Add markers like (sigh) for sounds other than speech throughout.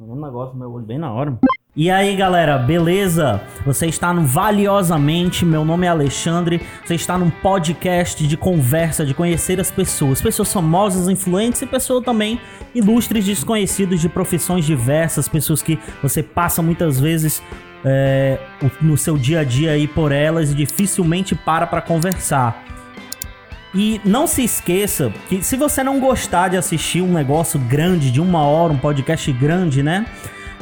Um negócio meu olho bem na hora. E aí, galera, beleza? Você está no Valiosamente, meu nome é Alexandre. Você está num podcast de conversa, de conhecer as pessoas, pessoas famosas, influentes e pessoas também ilustres, desconhecidos de profissões diversas, pessoas que você passa muitas vezes é, no seu dia a dia aí por elas e dificilmente para para conversar. E não se esqueça que se você não gostar de assistir um negócio grande de uma hora, um podcast grande, né?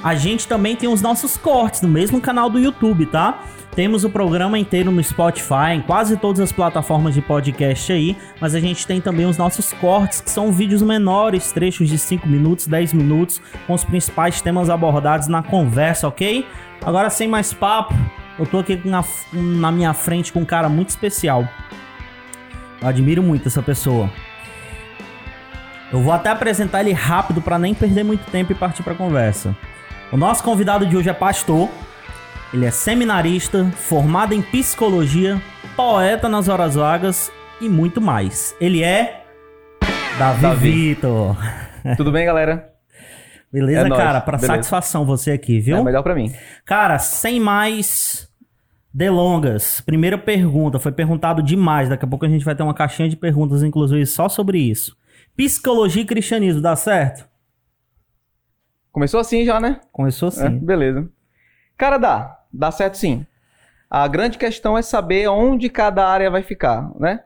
A gente também tem os nossos cortes no mesmo canal do YouTube, tá? Temos o programa inteiro no Spotify, em quase todas as plataformas de podcast aí, mas a gente tem também os nossos cortes, que são vídeos menores, trechos de 5 minutos, 10 minutos, com os principais temas abordados na conversa, ok? Agora, sem mais papo, eu tô aqui na, na minha frente com um cara muito especial. Eu admiro muito essa pessoa. Eu vou até apresentar ele rápido para nem perder muito tempo e partir para conversa. O nosso convidado de hoje é pastor. Ele é seminarista, formado em psicologia, poeta nas horas vagas e muito mais. Ele é Davi, Davi. Vitor. Tudo bem, galera? Beleza, é cara? Para satisfação você aqui, viu? É melhor para mim. Cara, sem mais delongas. Primeira pergunta, foi perguntado demais. Daqui a pouco a gente vai ter uma caixinha de perguntas, inclusive, só sobre isso. Psicologia e cristianismo, dá certo? Começou assim já, né? Começou assim. É, beleza. Cara, dá. Dá certo sim. A grande questão é saber onde cada área vai ficar, né?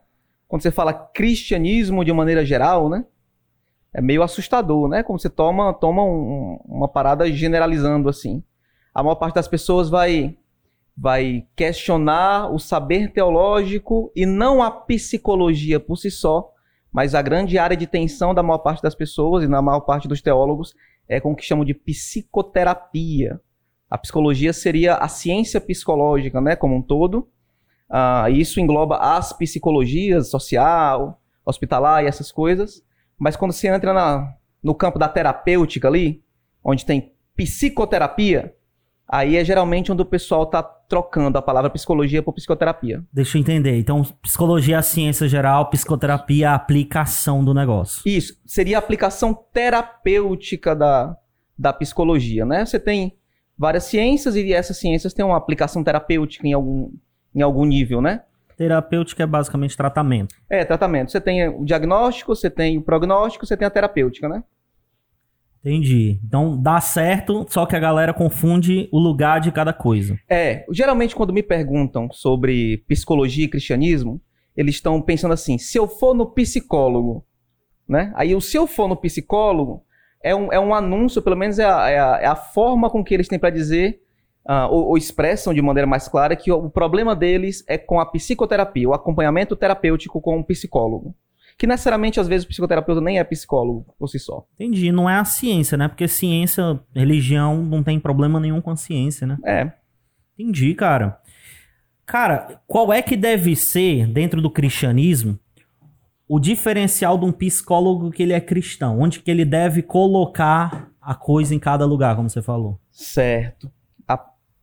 Quando você fala cristianismo de maneira geral, né? É meio assustador, né? Como você toma, toma um, uma parada generalizando assim. A maior parte das pessoas vai vai questionar o saber teológico e não a psicologia por si só, mas a grande área de tensão da maior parte das pessoas e na maior parte dos teólogos é com o que chamam de psicoterapia. A psicologia seria a ciência psicológica, né, como um todo. Uh, isso engloba as psicologias, social, hospitalar e essas coisas. Mas quando você entra na, no campo da terapêutica ali, onde tem psicoterapia, Aí é geralmente onde o pessoal tá trocando a palavra psicologia por psicoterapia. Deixa eu entender. Então, psicologia é a ciência geral, psicoterapia é a aplicação do negócio. Isso. Seria a aplicação terapêutica da, da psicologia, né? Você tem várias ciências e essas ciências têm uma aplicação terapêutica em algum, em algum nível, né? Terapêutica é basicamente tratamento. É, tratamento. Você tem o diagnóstico, você tem o prognóstico, você tem a terapêutica, né? Entendi. Então dá certo, só que a galera confunde o lugar de cada coisa. É, geralmente quando me perguntam sobre psicologia e cristianismo, eles estão pensando assim: se eu for no psicólogo, né? Aí o se eu for no psicólogo é um, é um anúncio, pelo menos é a, é a, é a forma com que eles têm para dizer, uh, ou, ou, expressam de maneira mais clara, que o, o problema deles é com a psicoterapia, o acompanhamento terapêutico com um psicólogo que necessariamente às vezes o psicoterapeuta nem é psicólogo por si só. Entendi, não é a ciência, né? Porque ciência, religião não tem problema nenhum com a ciência, né? É. Entendi, cara. Cara, qual é que deve ser dentro do cristianismo o diferencial de um psicólogo que ele é cristão? Onde que ele deve colocar a coisa em cada lugar, como você falou? Certo. A,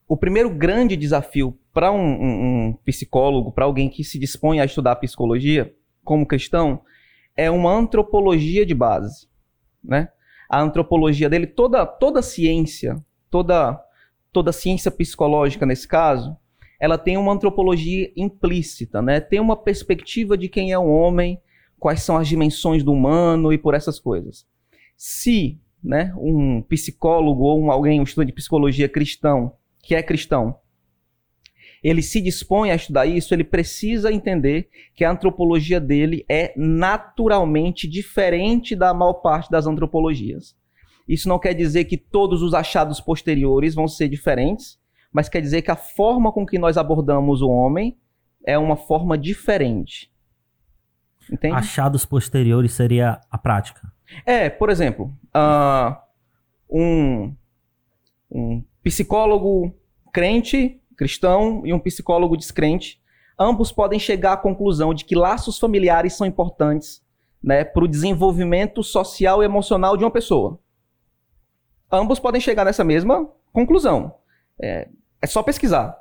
o primeiro grande desafio para um, um, um psicólogo, para alguém que se dispõe a estudar psicologia, como cristão, é uma antropologia de base, né? A antropologia dele, toda toda ciência, toda toda ciência psicológica nesse caso, ela tem uma antropologia implícita, né? Tem uma perspectiva de quem é o homem, quais são as dimensões do humano e por essas coisas. Se, né, um psicólogo ou um, alguém, um estudante de psicologia cristão, que é cristão, ele se dispõe a estudar isso, ele precisa entender que a antropologia dele é naturalmente diferente da maior parte das antropologias. Isso não quer dizer que todos os achados posteriores vão ser diferentes, mas quer dizer que a forma com que nós abordamos o homem é uma forma diferente. Entende? Achados posteriores seria a prática. É, por exemplo, uh, um, um psicólogo crente cristão e um psicólogo descrente, ambos podem chegar à conclusão de que laços familiares são importantes né, para o desenvolvimento social e emocional de uma pessoa. Ambos podem chegar nessa mesma conclusão. É, é só pesquisar.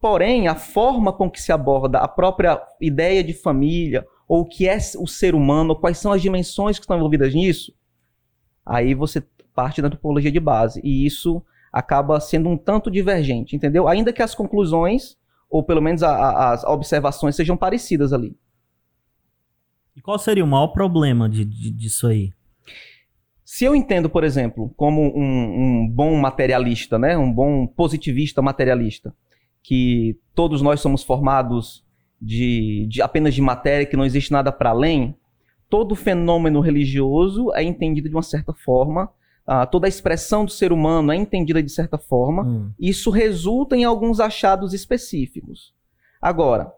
Porém, a forma com que se aborda a própria ideia de família, ou o que é o ser humano, quais são as dimensões que estão envolvidas nisso, aí você parte da antropologia de base. E isso acaba sendo um tanto divergente, entendeu? Ainda que as conclusões, ou pelo menos a, a, as observações, sejam parecidas ali. E qual seria o maior problema de, de, disso aí? Se eu entendo, por exemplo, como um, um, bom materialista, né, um bom positivista materialista, que todos nós somos formados de, de apenas de matéria, que não existe nada para além, todo fenômeno religioso é entendido de uma certa forma, toda a expressão do ser humano é entendida de certa forma, hum. isso resulta em alguns achados específicos. Agora,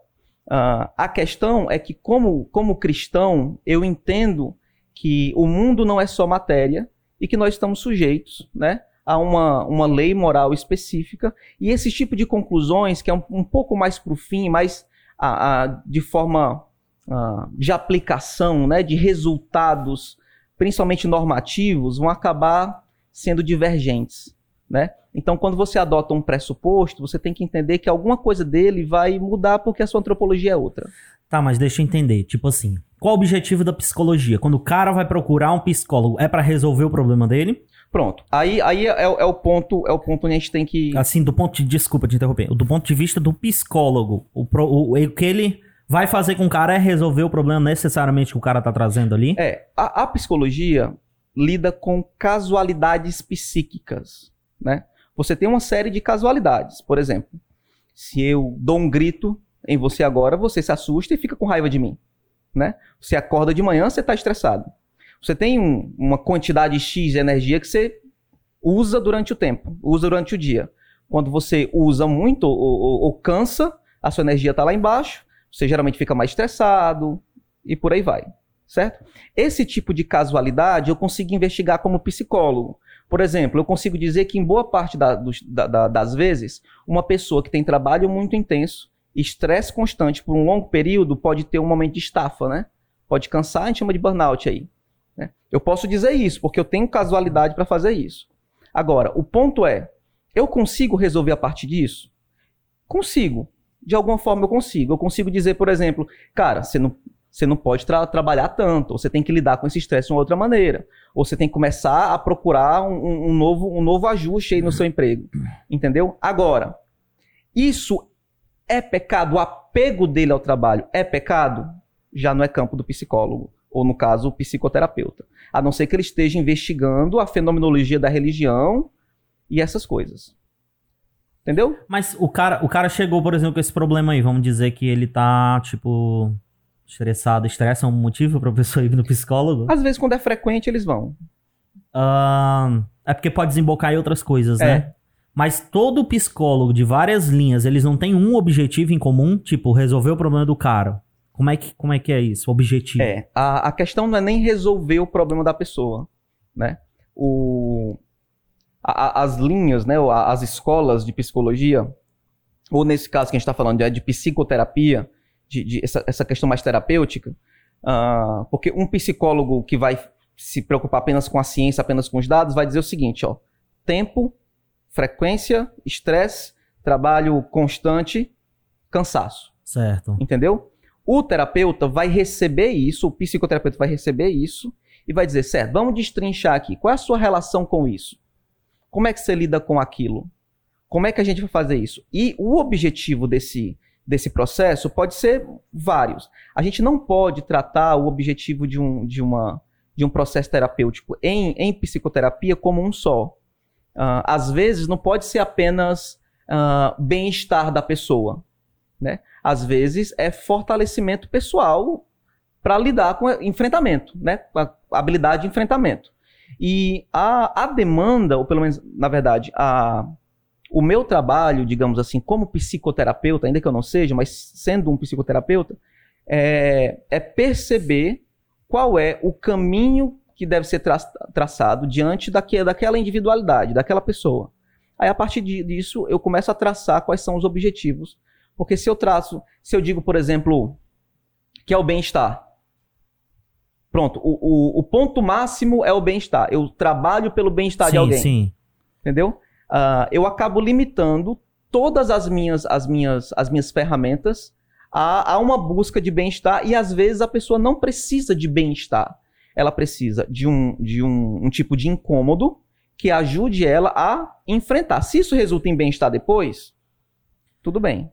a questão é que, como, como cristão, eu entendo que o mundo não é só matéria e que nós estamos sujeitos, né? a uma, uma lei moral específica, e esse tipo de conclusões, que é um, um pouco mais para o fim, mais a, a, de forma a, de aplicação, né, de resultados, principalmente normativos, vão acabar sendo divergentes. Né? Então, quando você adota um pressuposto, você tem que entender que alguma coisa dele vai mudar porque a sua antropologia é outra. Tá, mas deixa eu entender. Tipo assim, qual o objetivo da psicologia? Quando o cara vai procurar um psicólogo, é para resolver o problema dele? Pronto. Aí, aí é, é, o ponto, é o ponto onde a gente tem que. Assim, do ponto de. Desculpa te interromper. Do ponto de vista do psicólogo, o, o, o que ele vai fazer com o cara é resolver o problema necessariamente que o cara tá trazendo ali? É. A, a psicologia lida com casualidades psíquicas, né? Você tem uma série de casualidades. Por exemplo, se eu dou um grito em você agora, você se assusta e fica com raiva de mim, né? Você acorda de manhã, você tá estressado. Você tem um, uma quantidade X de energia que você usa durante o tempo, usa durante o dia. Quando você usa muito ou, ou, ou cansa, a sua energia está lá embaixo, você geralmente fica mais estressado e por aí vai, certo? Esse tipo de casualidade eu consigo investigar como psicólogo. Por exemplo, eu consigo dizer que em boa parte da, da, da, das vezes, uma pessoa que tem trabalho muito intenso, estresse constante por um longo período, pode ter um momento de estafa, né? Pode cansar, a gente chama de burnout aí. Né? Eu posso dizer isso, porque eu tenho casualidade para fazer isso. Agora, o ponto é, eu consigo resolver a partir disso? Consigo. De alguma forma eu consigo. Eu consigo dizer, por exemplo, cara, você não, você não pode tra trabalhar tanto, você tem que lidar com esse estresse de uma outra maneira. Ou você tem que começar a procurar um, um, novo, um novo ajuste aí no seu emprego. Entendeu? Agora, isso é pecado? O apego dele ao trabalho é pecado? Já não é campo do psicólogo ou no caso, o psicoterapeuta. A não ser que ele esteja investigando a fenomenologia da religião e essas coisas. Entendeu? Mas o cara, o cara chegou, por exemplo, com esse problema aí. Vamos dizer que ele tá, tipo, estressado. Estresse é um motivo pra pessoa (laughs) ir no psicólogo? Às vezes, quando é frequente, eles vão. Uh, é porque pode desembocar em outras coisas, é. né? Mas todo psicólogo de várias linhas, eles não têm um objetivo em comum, tipo, resolver o problema do cara. Como é que, como é, que é isso? O objetivo? É, a, a questão não é nem resolver o problema da pessoa, né? O, a, as linhas, né, as escolas de psicologia, ou nesse caso que a gente está falando de, de psicoterapia, de, de essa, essa, questão mais terapêutica, uh, porque um psicólogo que vai se preocupar apenas com a ciência, apenas com os dados, vai dizer o seguinte, ó, tempo, frequência, estresse, trabalho constante, cansaço. Certo. Entendeu? O terapeuta vai receber isso, o psicoterapeuta vai receber isso e vai dizer, certo, vamos destrinchar aqui. Qual é a sua relação com isso? Como é que você lida com aquilo? Como é que a gente vai fazer isso? E o objetivo desse, desse processo pode ser vários. A gente não pode tratar o objetivo de um, de uma, de um processo terapêutico em, em psicoterapia como um só. Uh, às vezes não pode ser apenas uh, bem-estar da pessoa. Né? às vezes, é fortalecimento pessoal para lidar com enfrentamento, né? A habilidade de enfrentamento. E a, a demanda, ou pelo menos, na verdade, a, o meu trabalho, digamos assim, como psicoterapeuta, ainda que eu não seja, mas sendo um psicoterapeuta, é, é perceber qual é o caminho que deve ser tra traçado diante daque, daquela individualidade, daquela pessoa. Aí, a partir disso, eu começo a traçar quais são os objetivos porque se eu traço, se eu digo, por exemplo, que é o bem-estar. Pronto, o, o, o, ponto máximo é o bem-estar. Eu trabalho pelo bem-estar de alguém. Sim. Entendeu? Uh, eu acabo limitando todas as minhas, as minhas, as minhas ferramentas a, a uma busca de bem-estar e às vezes a pessoa não precisa de bem-estar. Ela precisa de, um, de um, um tipo de incômodo que ajude ela a enfrentar. Se isso resulta em bem-estar depois, tudo bem.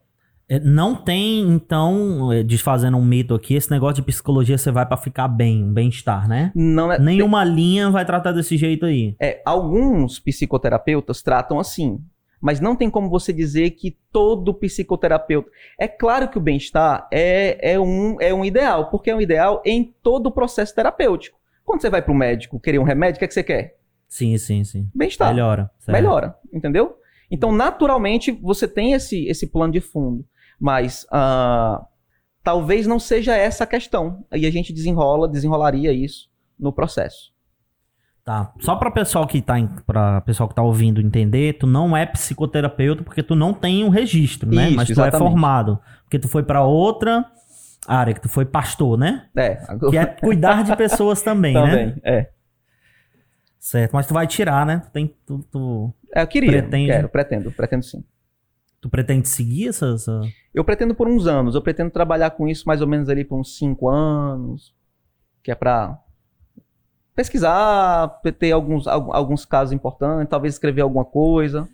É, Não tem, então, é, desfazendo um mito aqui, esse negócio de psicologia você vai pra ficar bem, um bem-estar, né? Não é, Nenhuma linha vai tratar desse jeito aí. é, alguns psicoterapeutas tratam assim, mas não tem como você dizer que todo psicoterapeuta. É claro que o bem-estar é, é, um, é um ideal, porque é um ideal em todo o processo terapêutico. Quando você vai para o médico querer um remédio, o que, é que você quer? Sim, sim, sim. Bem-estar. Melhora. certo. Melhora, entendeu? Então, naturalmente, você tem esse, esse plano de fundo. Mas ah, talvez não seja essa a questão. Aí a gente desenrola, desenrolaria isso no processo. Tá. Só pra pessoal que tá, pra pessoal que tá ouvindo entender, tu não é psicoterapeuta porque tu não tem um registro, né? Isso, Mas tu é exatamente. formado. Porque tu foi pra outra área, que tu foi pastor, né? É, Que é cuidar de pessoas também, (laughs) né? também. É. Certo. Mas tu vai tirar, né? Tu, tem, tu, tu, É, eu queria. Pretende? Quero, pretendo, pretendo sim. Tu pretende seguir essa... essa- Eu pretendo por uns anos. Eu pretendo trabalhar com isso mais ou menos ali por uns cinco anos. Que é pra pesquisar, ter alguns, al- alguns casos importantes, talvez escrever alguma coisa.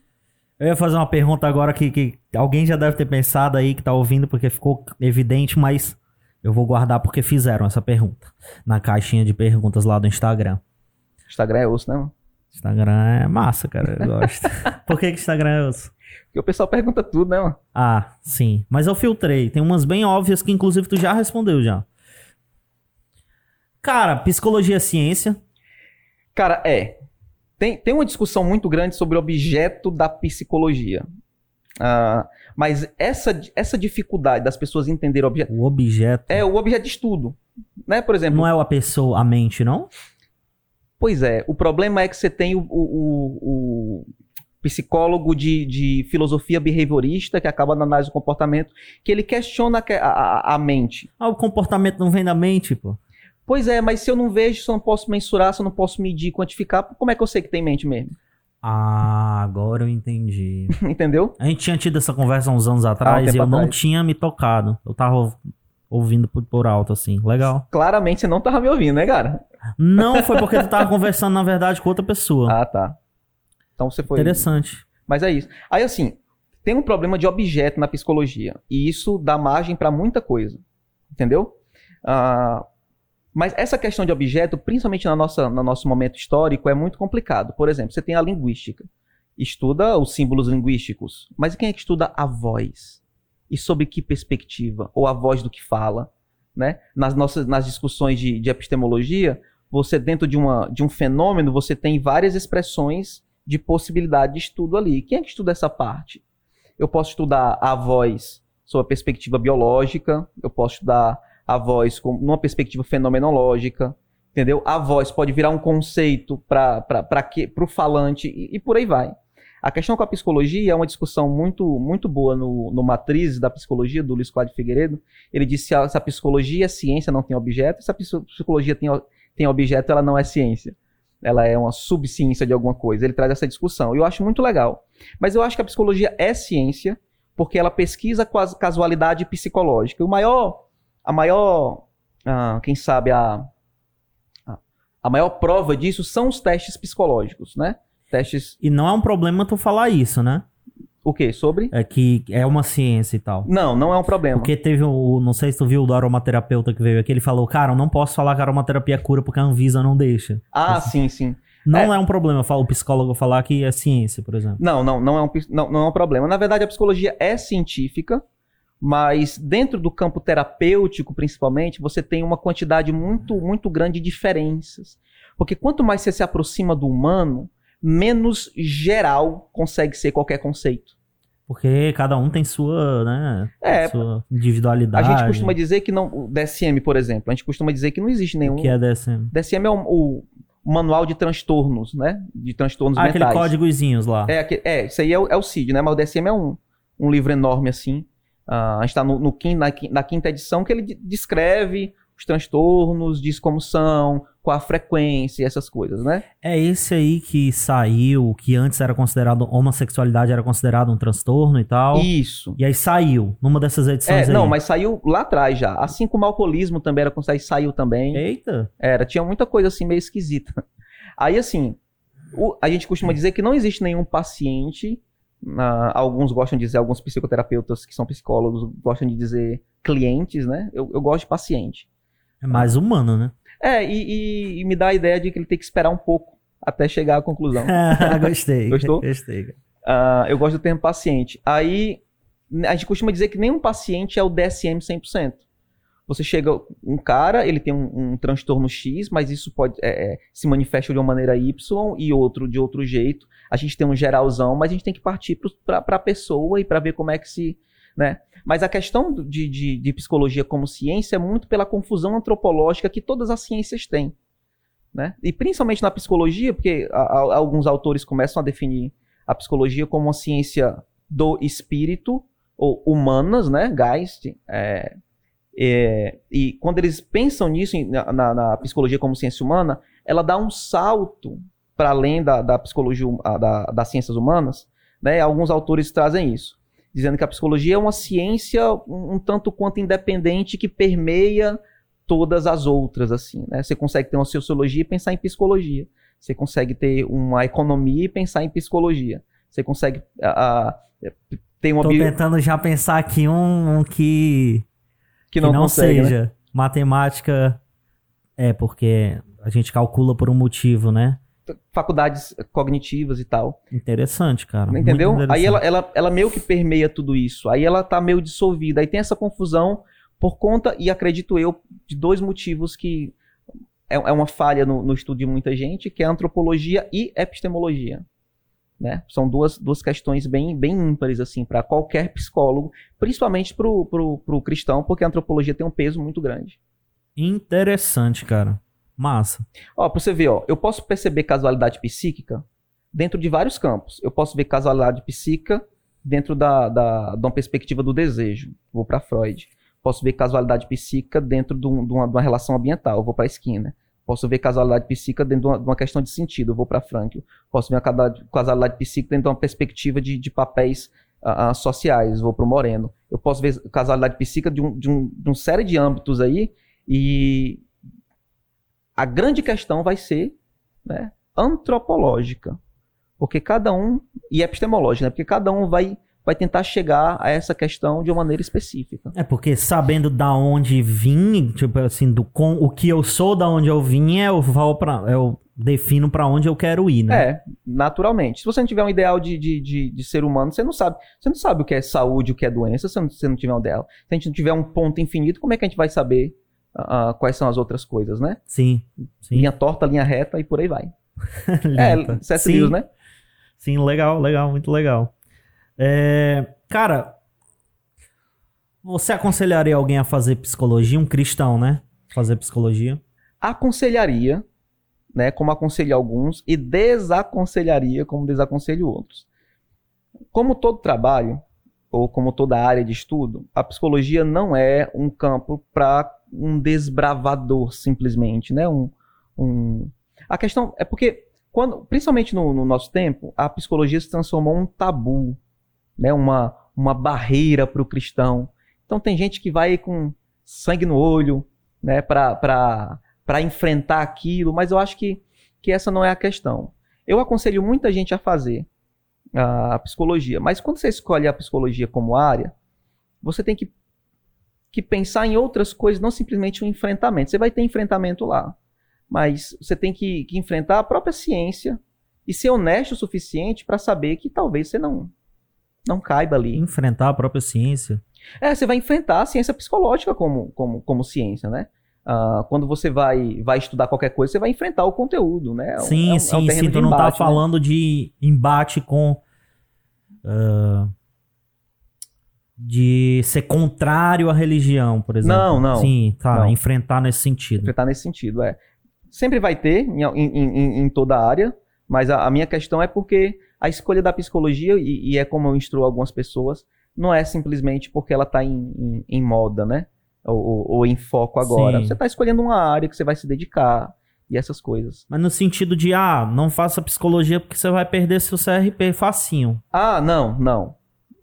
Eu ia fazer uma pergunta agora que, que alguém já deve ter pensado aí, que tá ouvindo, porque ficou evidente, mas eu vou guardar porque fizeram essa pergunta. Na caixinha de perguntas lá do Instagram. Instagram é osso, né? mano? Instagram é massa, cara. Eu gosto. (laughs) Por que, que Instagram é osso? Porque o pessoal pergunta tudo, né, mano? Ah, sim. Mas eu filtrei. Tem umas bem óbvias que, inclusive, tu já respondeu já. Cara, psicologia é ciência. Cara, é. Tem, tem uma discussão muito grande sobre o objeto da psicologia. Ah, mas essa, essa dificuldade das pessoas entenderem o objeto. O objeto. É o objeto de estudo. Né? Por exemplo, Não é a pessoa, a mente, não? Pois é, o problema é que você tem o, o- o- o psicólogo de, de filosofia behaviorista, que acaba na análise do comportamento, que ele questiona que- a, a- a mente. Ah, o comportamento não vem da mente, pô. Pois é, mas se eu não vejo, se eu não posso mensurar, se eu não posso medir, quantificar, como é que eu sei que tem mente mesmo? Ah, agora eu entendi. (laughs) Entendeu? A gente tinha tido essa conversa uns anos atrás tempo e eu não atrás. tinha me tocado. Eu tava ou- ouvindo por, por alto, assim. Legal. Claramente você não tava me ouvindo, né, cara? Não foi porque tu tava (laughs) conversando, na verdade, com outra pessoa. Ah, tá. Então você foi. Interessante. Mas é isso. Aí, assim, tem um problema de objeto na psicologia. E isso dá margem para muita coisa. Entendeu? Ah, mas essa questão de objeto, principalmente na nossa, no nosso momento histórico, é muito complicado. Por exemplo, você tem a linguística. Estuda os símbolos linguísticos. Mas quem é que estuda a voz? E sob que perspectiva? Ou a voz do que fala? Né? Nas nossas nas discussões de, de epistemologia, você, dentro de, uma, de um fenômeno, você tem várias expressões de possibilidade de estudo ali. Quem é que estuda essa parte? Eu posso estudar a voz sob a perspectiva biológica, eu posso estudar a voz com numa perspectiva fenomenológica, entendeu? A voz pode virar um conceito para o falante e, e por aí vai. A questão com a psicologia é uma discussão muito, muito boa no, no Matriz da Psicologia, do Luiz Cláudio Figueiredo. Ele disse que a- se a psicologia é ciência, não tem objeto, se a psi- psicologia tem, tem objeto, ela não é ciência. Ela é uma subciência de alguma coisa. Ele traz essa discussão. E eu acho muito legal. Mas eu acho que a psicologia é ciência porque ela pesquisa quas- casualidade psicológica. O maior, a maior, ah, quem sabe, a, a- a maior prova disso são os testes psicológicos, né? Testes, E não é um problema tu falar isso, né? O quê? Sobre? É que é uma ciência e tal. Não, não é um problema. Porque teve o. Não sei se tu viu o do aromaterapeuta que veio aqui, ele falou, cara, eu não posso falar que a aromaterapia é cura porque a Anvisa não deixa. Ah, sim, sim. Não é, um problema fala- o psicólogo falar que é ciência, por exemplo. Não, não, não é um, não, não é um problema. Na verdade, a psicologia é científica, mas dentro do campo terapêutico, principalmente, você tem uma quantidade muito, muito grande de diferenças. Porque quanto mais você se aproxima do humano, menos geral consegue ser qualquer conceito. Porque cada um tem sua, né? É, sua A individualidade. gente costuma dizer que não. O DSM, por exemplo, a gente costuma dizer que não existe nenhum. O que é DSM? DSM é o, o manual de transtornos, né? De transtornos Ah, aquele mentais. códigozinhos lá. É, é, isso aí é o, é o CID, né? Mas o DSM é um, um livro enorme, assim. Ah, a gente está no, no na, na quinta edição que ele de- descreve os transtornos, diz como são, qual a frequência e essas coisas, né? É esse aí que saiu, que antes era considerado homossexualidade, era considerado um transtorno e tal. E, Isso. aí saiu, numa dessas É, edições aí. não, mas saiu lá atrás já. Assim como o alcoolismo também era considerado, saiu também. Eita. Era, tinha muita coisa assim meio esquisita. (laughs) Aí, assim, o- a gente costuma dizer que não existe nenhum paciente. na- alguns gostam de dizer, alguns psicoterapeutas que são psicólogos gostam de dizer clientes, né? Eu, eu gosto de paciente. É mais humano, né? É, e, e- e me dá a ideia de que ele tem que esperar um pouco até chegar à conclusão. (laughs) Gostei. Gostou? Gostei. Ah, eu gosto do termo paciente. Aí, a gente costuma dizer que nenhum paciente é o DSM 100%. Você chega, um cara, ele tem um, um transtorno X, mas isso pode é, é, se manifesta de uma maneira Y e outro de outro jeito. A gente tem um geralzão, mas a gente tem que partir para a pessoa e para ver como é que se. Né? Mas a questão de, de, de psicologia como ciência é muito pela confusão antropológica que todas as ciências têm. Né? E principalmente na psicologia, porque a- a- alguns autores começam a definir a psicologia como uma ciência do espírito, ou humanas, né? Geist. é, é, e quando eles pensam nisso, na, na- na psicologia como ciência humana, ela dá um salto para além da, da psicologia, hum- da- das ciências humanas. Né? Alguns autores trazem isso, dizendo que a psicologia é uma ciência um, um tanto quanto independente que permeia todas as outras. assim. Né? Você consegue ter uma sociologia e pensar em psicologia. Você consegue ter uma economia e pensar em psicologia. Você consegue a, a, ter uma Tô bio- tentando já pensar aqui um, um que, que não, consegue, né? seja. Matemática é porque a gente calcula por um motivo, né? Faculdades cognitivas e tal. Interessante, cara. Entendeu? Aí interessante. ela, ela, ela meio que permeia tudo isso. Aí ela tá meio dissolvida. Aí tem essa confusão por conta, e acredito eu, de dois motivos que é, é uma falha no, no estudo de muita gente, que é antropologia e epistemologia. Né? São duas, duas questões bem, bem ímpares assim para qualquer psicólogo, principalmente pro, pro cristão, porque a antropologia tem um peso muito grande. Interessante, cara. Massa. Ó, pra você ver, ó, eu posso perceber casualidade psíquica dentro de vários campos. Eu posso ver casualidade psíquica dentro da, da, de uma perspectiva do desejo. Vou para Freud. Posso ver casualidade psíquica dentro de, um- de uma, de uma relação ambiental. Vou para Skinner. Posso ver casualidade psíquica dentro de uma, de uma questão de sentido. Vou para Frankl. Posso ver casualidade- psíquica dentro de uma perspectiva de, de papéis ah, sociais. Vou para o Moreno. Eu posso ver casualidade psíquica de, um, de, um, de uma série de âmbitos aí e a grande questão vai ser né, antropológica. Porque cada um, e epistemológica, né, porque cada um vai, vai tentar chegar a essa questão de uma maneira específica. É porque sabendo da onde vim, tipo assim, do com, o que eu sou, da onde eu vim, eu vou para eu defino pra onde eu quero ir, né? É, naturalmente. Se você não tiver um ideal de, de, de, de ser humano, você não sabe. Você não sabe o que é saúde, o que é doença, se não- se você não tiver um ideal. Se a gente não tiver um ponto infinito, como é que a gente vai saber ah, quais são as outras coisas, né? Sim. Sim. Linha torta, linha reta e por aí vai. (laughs) É. C.S. Lewis, né? Sim, legal, legal, muito legal. É, cara, você aconselharia alguém a fazer psicologia? Um cristão, né? Fazer psicologia? aconselharia, né, como aconselho alguns, e desaconselharia como desaconselho outros. Como todo trabalho, ou como toda área de estudo, a psicologia não é um campo para um desbravador, simplesmente, né? Um, um... A questão é porque, quando, principalmente no, no nosso tempo, a psicologia se transformou um tabu, né? uma, uma barreira para o cristão. Então tem gente que vai com sangue no olho, né, para para enfrentar aquilo, mas eu acho que, que essa não é a questão. Eu aconselho muita gente a fazer a psicologia, mas quando você escolhe a psicologia como área, você tem que, que pensar em outras coisas, não simplesmente um enfrentamento. Você vai ter enfrentamento lá, mas você tem que, que enfrentar a própria ciência e ser honesto o suficiente para saber que talvez você não, não caiba ali. Enfrentar a própria ciência. É, você vai enfrentar a ciência psicológica como, como, como ciência, né? Ah, quando você vai, vai estudar qualquer coisa, você vai enfrentar o conteúdo, né? É um- sim, é um- é sim, sim. Tu não tá embate, né? falando de embate com. ah, de ser contrário à religião, por exemplo. Não, não. Sim, tá. Não. Enfrentar nesse sentido. Enfrentar nesse sentido, é. Sempre vai ter em, em- em- toda a área, mas a, a minha questão é porque a escolha da psicologia, e, e é como eu instruo algumas pessoas, não é simplesmente porque ela está em, em- em moda, né? Ou, ou- ou em foco agora. Sim. Você está escolhendo uma área que você vai se dedicar e essas coisas. Mas no sentido de, ah, não faça psicologia porque você vai perder seu CRP facinho. Ah, não, não.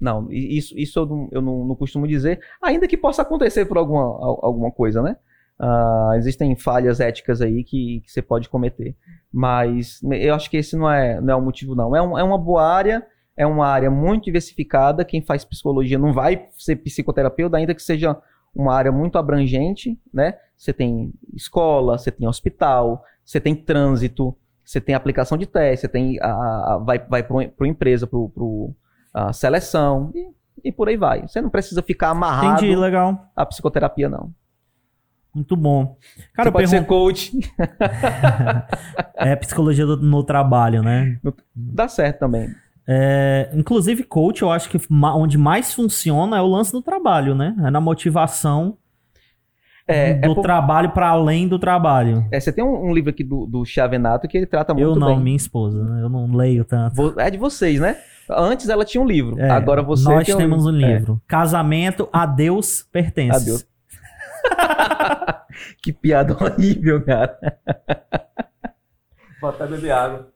Não, isso, isso eu, não, eu não, não costumo dizer, ainda que possa acontecer por alguma, al- alguma coisa, né? Uh, existem falhas éticas aí que, que, você pode cometer. Mas eu acho que esse não é, não é o motivo, não. É, um, é uma boa área, é uma área muito diversificada. Quem faz psicologia não vai ser psicoterapeuta, ainda que seja uma área muito abrangente, né? Você tem escola, você tem hospital, você tem trânsito, você tem aplicação de teste, você tem a, a vai vai para empresa, para a seleção e, e, por aí vai. Você não precisa ficar amarrado Entendi, legal. à psicoterapia não. Muito bom. Cara, Você pode ser coach. (laughs) é psicologia do, no trabalho, né? Dá certo também. É, inclusive, coach, eu acho que onde mais funciona é o lance do trabalho, né? É na motivação é, do é por... trabalho para além do trabalho. É, você tem um, um, livro aqui do, do Chavenato que ele trata muito bem. Eu não, bem. minha esposa. Né? Eu não leio tanto. É de vocês, né? Antes ela tinha um livro. É, Agora você Nós temos um, um livro. É. Casamento a Deus pertence. A Deus. (laughs) que piada horrível, cara. Vou até beber água.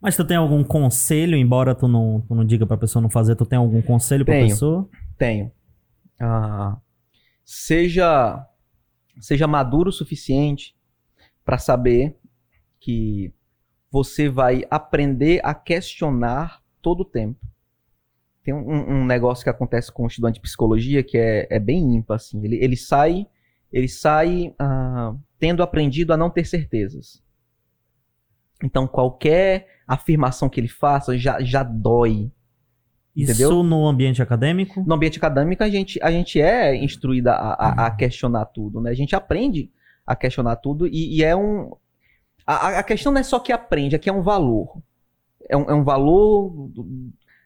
Mas tu tem algum conselho, embora tu não, tu não diga pra pessoa não fazer, tu tem algum conselho pra tenho, pessoa? Tenho. Ah, seja, seja maduro o suficiente para saber que você vai aprender a questionar todo o tempo. Tem um, um, negócio que acontece com o estudante de psicologia que é, é bem ímpar, assim. Ele, ele sai, ele sai ah, tendo aprendido a não ter certezas. Então, qualquer afirmação que ele faça já, já dói. Isso entendeu? no ambiente acadêmico? No ambiente acadêmico, a gente, a gente é instruída a, a, a uhum. questionar tudo, né? A gente aprende a questionar tudo e, e é um... A, a, questão não é só que aprende, é que é um valor. É um, é um valor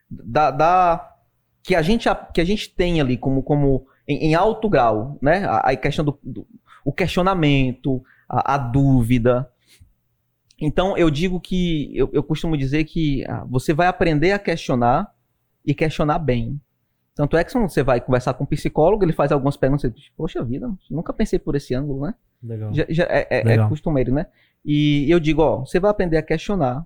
da, da, que, a gente, que a gente tem ali como, como em, em alto grau, né? A, a questão do, do o questionamento, a, a dúvida, então, eu digo que, eu, eu costumo dizer que ah, você vai aprender a questionar e questionar bem. Tanto é que você vai conversar com um psicólogo, ele faz algumas perguntas e diz, poxa vida, nunca pensei por esse ângulo, né? Legal. Já, já é, é, é Legal. é, costumeiro, né? E eu digo, ó, você vai aprender a questionar,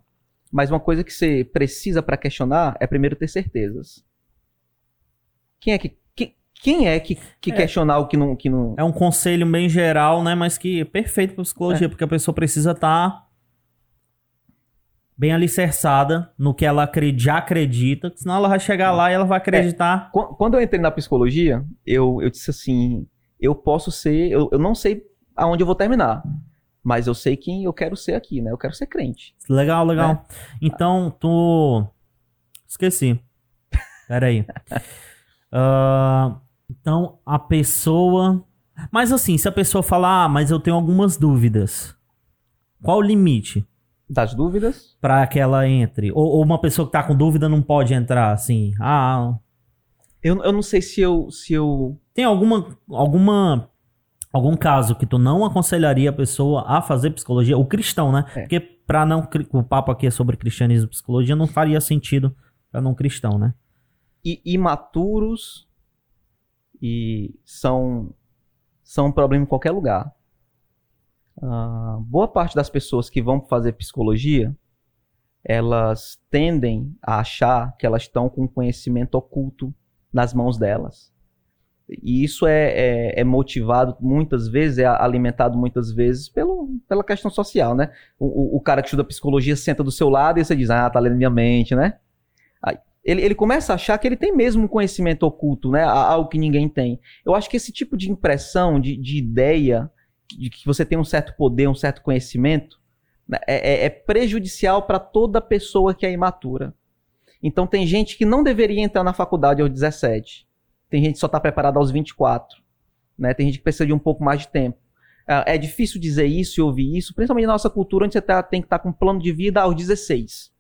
mas uma coisa que você precisa para questionar é primeiro ter certezas. Quem é que quem é que, que é. questionar o que não, que não. É um conselho bem geral, né? Mas que é perfeito para psicologia, é. porque a pessoa precisa estar tá bem alicerçada no que ela já acredita, senão ela vai chegar lá e ela vai acreditar. É, quando eu entrei na psicologia, eu, eu disse assim: eu posso ser, eu, eu não sei aonde eu vou terminar. Mas eu sei quem eu quero ser aqui, né? Eu quero ser crente. Legal, legal. É. Então, tu. Esqueci. Pera (laughs) aí. uh, então, a pessoa. Mas assim, se a pessoa falar, ah, mas eu tenho algumas dúvidas. Qual o limite? das dúvidas. Para que ela entre. Ou, ou, uma pessoa que tá com dúvida não pode entrar, assim. Ah. Eu, eu não sei se eu, se eu. Tem alguma. alguma algum caso que tu não aconselharia a pessoa a fazer psicologia? O cristão, né? É. Porque para não. O papo aqui é sobre cristianismo e psicologia, não faria sentido para não cristão, né? E imaturos e são. São um problema em qualquer lugar. Uh, boa parte das pessoas que vão fazer psicologia, elas tendem a achar que elas estão com conhecimento oculto nas mãos delas. E isso é, é, é, motivado muitas vezes, é alimentado muitas vezes pelo, pela questão social, né? O, o, cara que estuda psicologia senta do seu lado e você diz, ah, tá lendo minha mente, né? Aí, ele, ele começa a achar que ele tem mesmo um conhecimento oculto, né? Algo que ninguém tem. Eu acho que esse tipo de impressão, de, de ideia, de que você tem um certo poder, um certo conhecimento, né, é, é, é prejudicial para toda pessoa que é imatura. Então tem gente que não deveria entrar na faculdade aos 17. Tem gente que só está preparada aos 24. Né? Tem gente que precisa de um pouco mais de tempo. É, é difícil dizer isso e ouvir isso, principalmente na nossa cultura, onde você tá, tem que estar tá com um plano de vida aos 16.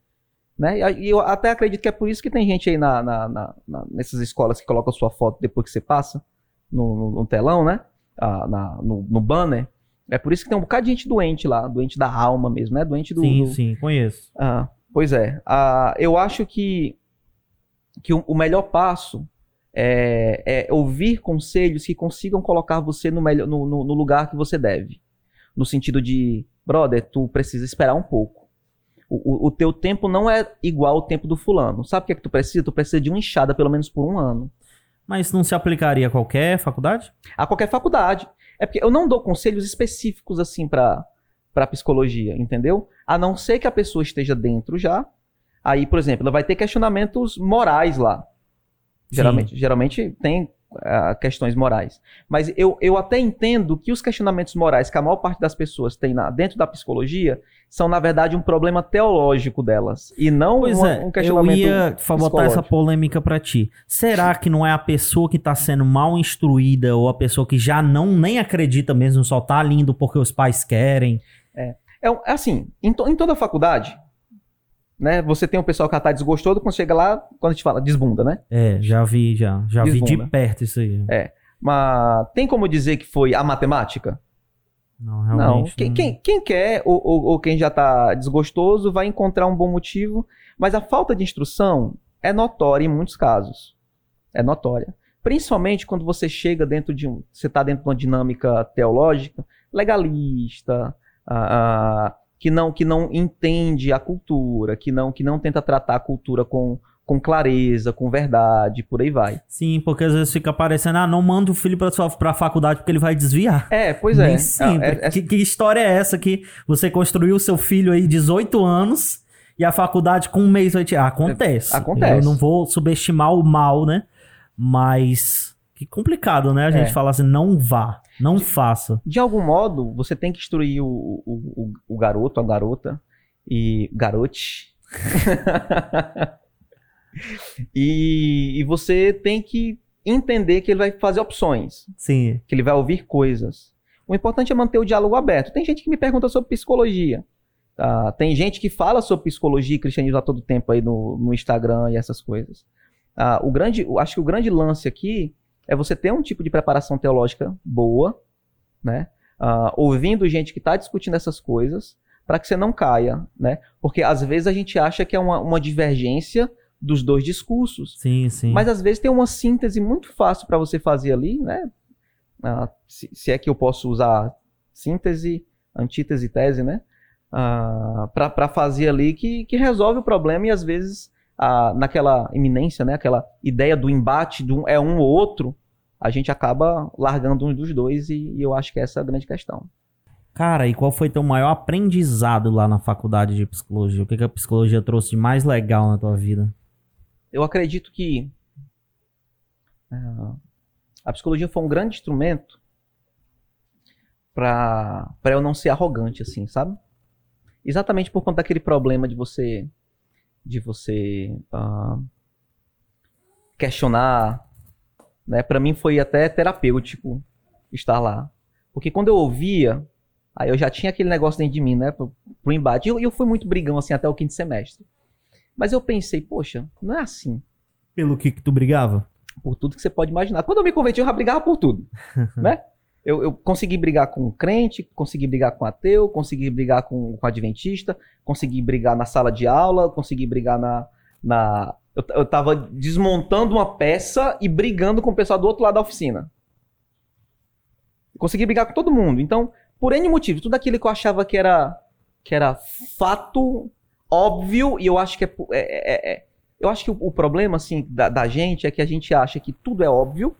Né? E eu até acredito que é por isso que tem gente aí na, na, na, nessas escolas que coloca a sua foto depois que você passa no, no, no telão, né? na, no, no, banner. É por isso que tem um bocado de gente doente lá, doente da alma mesmo, né? Doente do. Sim, do... sim, conheço. Ah, pois é. Ah, eu acho que, que o melhor passo é, é, ouvir conselhos que consigam colocar você no, melhor, no, no, no lugar que você deve. No sentido de, brother, tu precisa esperar um pouco. O, o, o, teu tempo não é igual ao tempo do fulano. Sabe o que é que tu precisa? Tu precisa de uma enxada pelo menos por um ano. Mas não se aplicaria a qualquer faculdade? A qualquer faculdade. É porque eu não dou conselhos específicos assim para para psicologia, entendeu? A não ser que a pessoa esteja dentro já. Aí, por exemplo, ela vai ter questionamentos morais lá. Geralmente, geralmente tem uh, questões morais. Mas eu, eu até entendo que os questionamentos morais que a maior parte das pessoas tem na, dentro da psicologia são, na verdade, um problema teológico delas. E não pois uma, é, um questionamento. Eu ia botar essa polêmica para ti. Será que não é a pessoa que tá sendo mal instruída ou a pessoa que já não nem acredita mesmo, só tá lindo porque os pais querem? É, é, é assim, em, to, em toda faculdade, né? Você tem um pessoal que tá desgostoso, quando chega lá, quando a gente fala, desbunda, né? É, já vi, já. Já desbunda. vi de perto isso aí. É. Mas tem como dizer que foi a matemática? Não, realmente. Não. Quem, quem, quem, quer ou, ou, ou, quem já tá desgostoso vai encontrar um bom motivo, mas a falta de instrução é notória em muitos casos. É notória. Principalmente quando você chega dentro de um. Você está dentro de uma dinâmica teológica, legalista, ah, ah que não que não entende a cultura, que não que não tenta tratar a cultura com com clareza, com verdade, por aí vai. Sim, porque às vezes fica parecendo, ah, não manda o filho para sua pra faculdade porque ele vai desviar. É, pois é. Nem sempre. É, é, que, que, história é essa que você construiu o seu filho aí 18 anos e a faculdade com um mês vai te... Ah, acontece. Acontece. Eu não vou subestimar o mal, né? Mas que complicado, né? A gente é. falar assim, não vá, não de, faça. De algum modo, você tem que instruir o, o, o, o garoto, a garota, e garote. (laughs) e, e você tem que entender que ele vai fazer opções. Sim. Que ele vai ouvir coisas. O importante é manter o diálogo aberto. Tem gente que me pergunta sobre psicologia. Tá? Tem gente que fala sobre psicologia e cristianismo a todo tempo aí no, no Instagram e essas coisas. Ah, o grande, acho que o grande lance aqui é você ter um tipo de preparação teológica boa, né? Uh, ouvindo gente que está discutindo essas coisas, para que você não caia, né? Porque às vezes a gente acha que é uma, uma divergência dos dois discursos. Sim, sim. Mas às vezes tem uma síntese muito fácil para você fazer ali, né? Uh, se, se, é que eu posso usar síntese, antítese, tese, né? Uh, ah, para fazer ali que, que resolve o problema e às vezes naquela iminência, né, aquela ideia do embate um, é um ou outro, a gente acaba largando um dos dois e, e eu acho que essa é a grande questão. Cara, e qual foi teu maior aprendizado lá na faculdade de psicologia? O que, que a psicologia trouxe de mais legal na tua vida? Eu acredito que uh, a psicologia foi um grande instrumento para eu não ser arrogante, assim, sabe? Exatamente por conta daquele problema de você de você uh, questionar, né? Para mim foi até terapêutico estar lá, porque quando eu ouvia, aí eu já tinha aquele negócio dentro de mim, né? Pro, pro embate. E eu, eu fui muito brigão assim até o quinto semestre. Mas eu pensei, poxa, não é assim. Pelo que que tu brigava? Por tudo que você pode imaginar. Quando eu me converti, eu já brigava por tudo, (laughs) né? Eu, eu, consegui brigar com crente, consegui brigar com ateu, consegui brigar com, com adventista, consegui brigar na sala de aula, consegui brigar na. na eu, eu tava desmontando uma peça e brigando com o pessoal do outro lado da oficina. Consegui brigar com todo mundo. Então, por N motivos, tudo aquilo que eu achava que era, que era fato óbvio, e eu acho que é. é, é, é eu acho que o, o problema, assim, da, da gente é que a gente acha que tudo é óbvio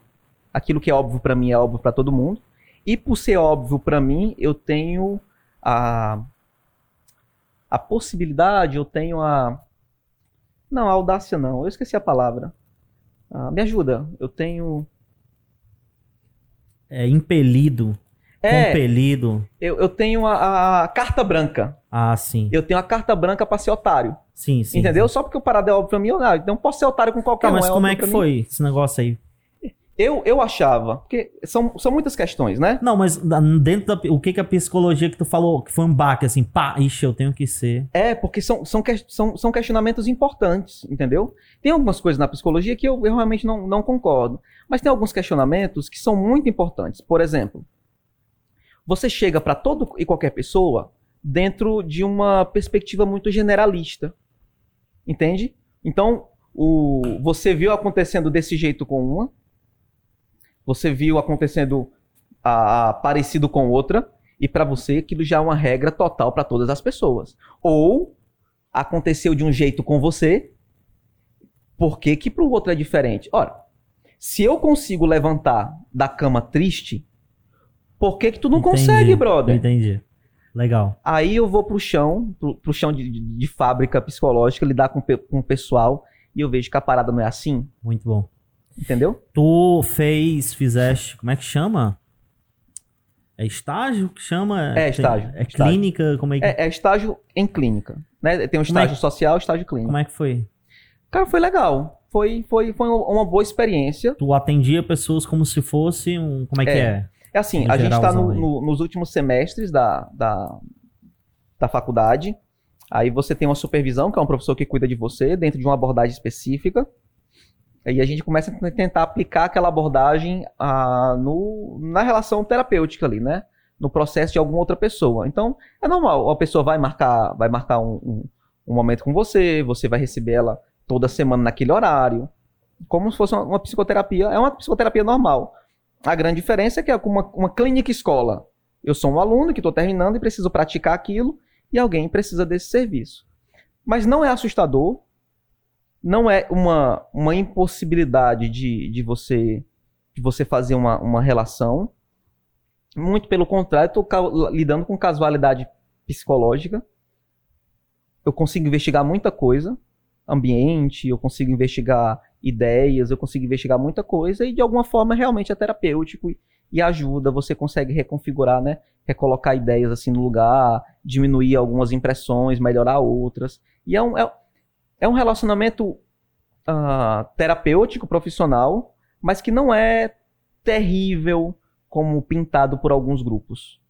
aquilo que é óbvio para mim é óbvio para todo mundo. E por ser óbvio para mim, eu tenho a a possibilidade, eu tenho a não, a audácia não, eu esqueci a palavra. Ah, me ajuda, eu tenho é impelido, é, compelido. Eu, eu tenho a, a, carta branca. Ah, sim. Eu tenho a carta branca para ser otário. Sim, sim. Entendeu? Sim. Só porque o parado é óbvio pra mim, eu não, então posso ser otário com qualquer tá, um. Mas é como é que foi mim. esse negócio aí? Eu, eu achava, porque são, são muitas questões, né? Não, mas dentro da. O que, que a psicologia que tu falou que foi um baque, assim, pá, ixi, eu tenho que ser. É, porque são, são, são, são questionamentos importantes, entendeu? Tem algumas coisas na psicologia que eu, eu realmente não, não concordo. Mas tem alguns questionamentos que são muito importantes. Por exemplo, você chega para todo e qualquer pessoa dentro de uma perspectiva muito generalista. Entende? Então, o, você viu acontecendo desse jeito com uma, você viu acontecendo a, a parecido com outra, e para você aquilo já é uma regra total para todas as pessoas. Ou aconteceu de um jeito com você, por que que para o outro é diferente? Ora, se eu consigo levantar da cama triste, Por que que tu não Entendi, consegue, brother? Entendi. Legal. Aí eu vou pro chão, pro, pro chão de, de- de fábrica psicológica, lidar com, com o pessoal, e eu vejo que a parada não é assim, Muito bom. Entendeu? Tu fez, fizeste, como é que chama? É estágio que chama? É, estágio, É estágio. clínica? Como é que, É, é estágio em clínica, né? Tem um é estágio social, estágio clínico. como é que foi? Cara, foi legal. Foi, foi, foi uma boa experiência. Tu atendia pessoas como se fosse um. Como é que É. é? É assim, No a gente está geralzão aí. nos últimos semestres da, da, da faculdade. Aí você tem uma supervisão, que é um professor que cuida de você, dentro de uma abordagem específica. E a gente começa a tentar aplicar aquela abordagem ah, no, na relação terapêutica ali, né? No processo de alguma outra pessoa. Então, é normal. A pessoa vai marcar, vai marcar um, um, um momento com você, você vai receber ela toda semana naquele horário. Como se fosse uma, uma psicoterapia. É uma psicoterapia normal. A grande diferença é que é uma, uma clínica escola. Eu sou um aluno que estou terminando e preciso praticar aquilo, e alguém precisa desse serviço. Mas não é assustador, não é uma, uma impossibilidade de, de, você, de você fazer uma, uma relação. Muito pelo contrário, estou lidando com casualidade psicológica. Eu consigo investigar muita coisa, ambiente, eu consigo investigar ideias, eu consigo investigar muita coisa e de alguma forma realmente é terapêutico e, ajuda, você consegue reconfigurar, né? Recolocar ideias assim no lugar, diminuir algumas impressões, melhorar outras. E é um, é, é um relacionamento ah, terapêutico, profissional, mas que não é terrível como pintado por alguns grupos.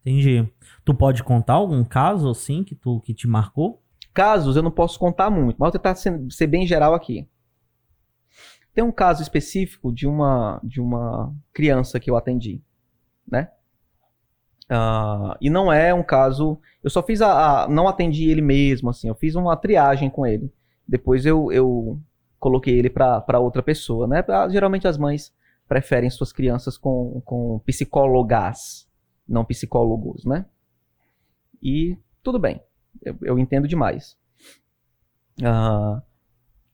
Entendi. Tu pode contar algum caso assim que tu que te marcou? Casos eu não posso contar muito, mas vou tentar ser, ser bem geral aqui. Tem um caso específico de uma de uma criança que eu atendi, né? Ah, e não é um caso. Eu só fiz a, a- não atendi ele mesmo, assim. Eu fiz uma triagem com ele. Depois eu, eu coloquei ele para outra pessoa, né? Ah, Geralmente as mães preferem suas crianças com, com psicólogas, não psicólogos, né? E tudo bem. Eu, eu entendo demais. Ah,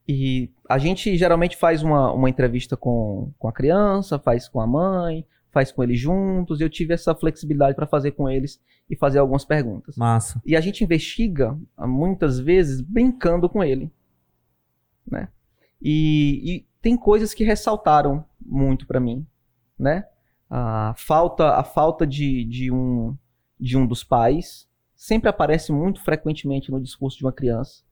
e a gente geralmente faz uma, uma entrevista com, com a criança, faz com a mãe, faz com eles juntos. Eu tive essa flexibilidade para fazer com eles e fazer algumas perguntas. Massa. E a gente investiga, muitas vezes, brincando com ele. Né? E, e tem coisas que ressaltaram muito para mim. Né? A falta, a falta de, de, um, de um dos pais sempre aparece muito frequentemente no discurso de uma criança.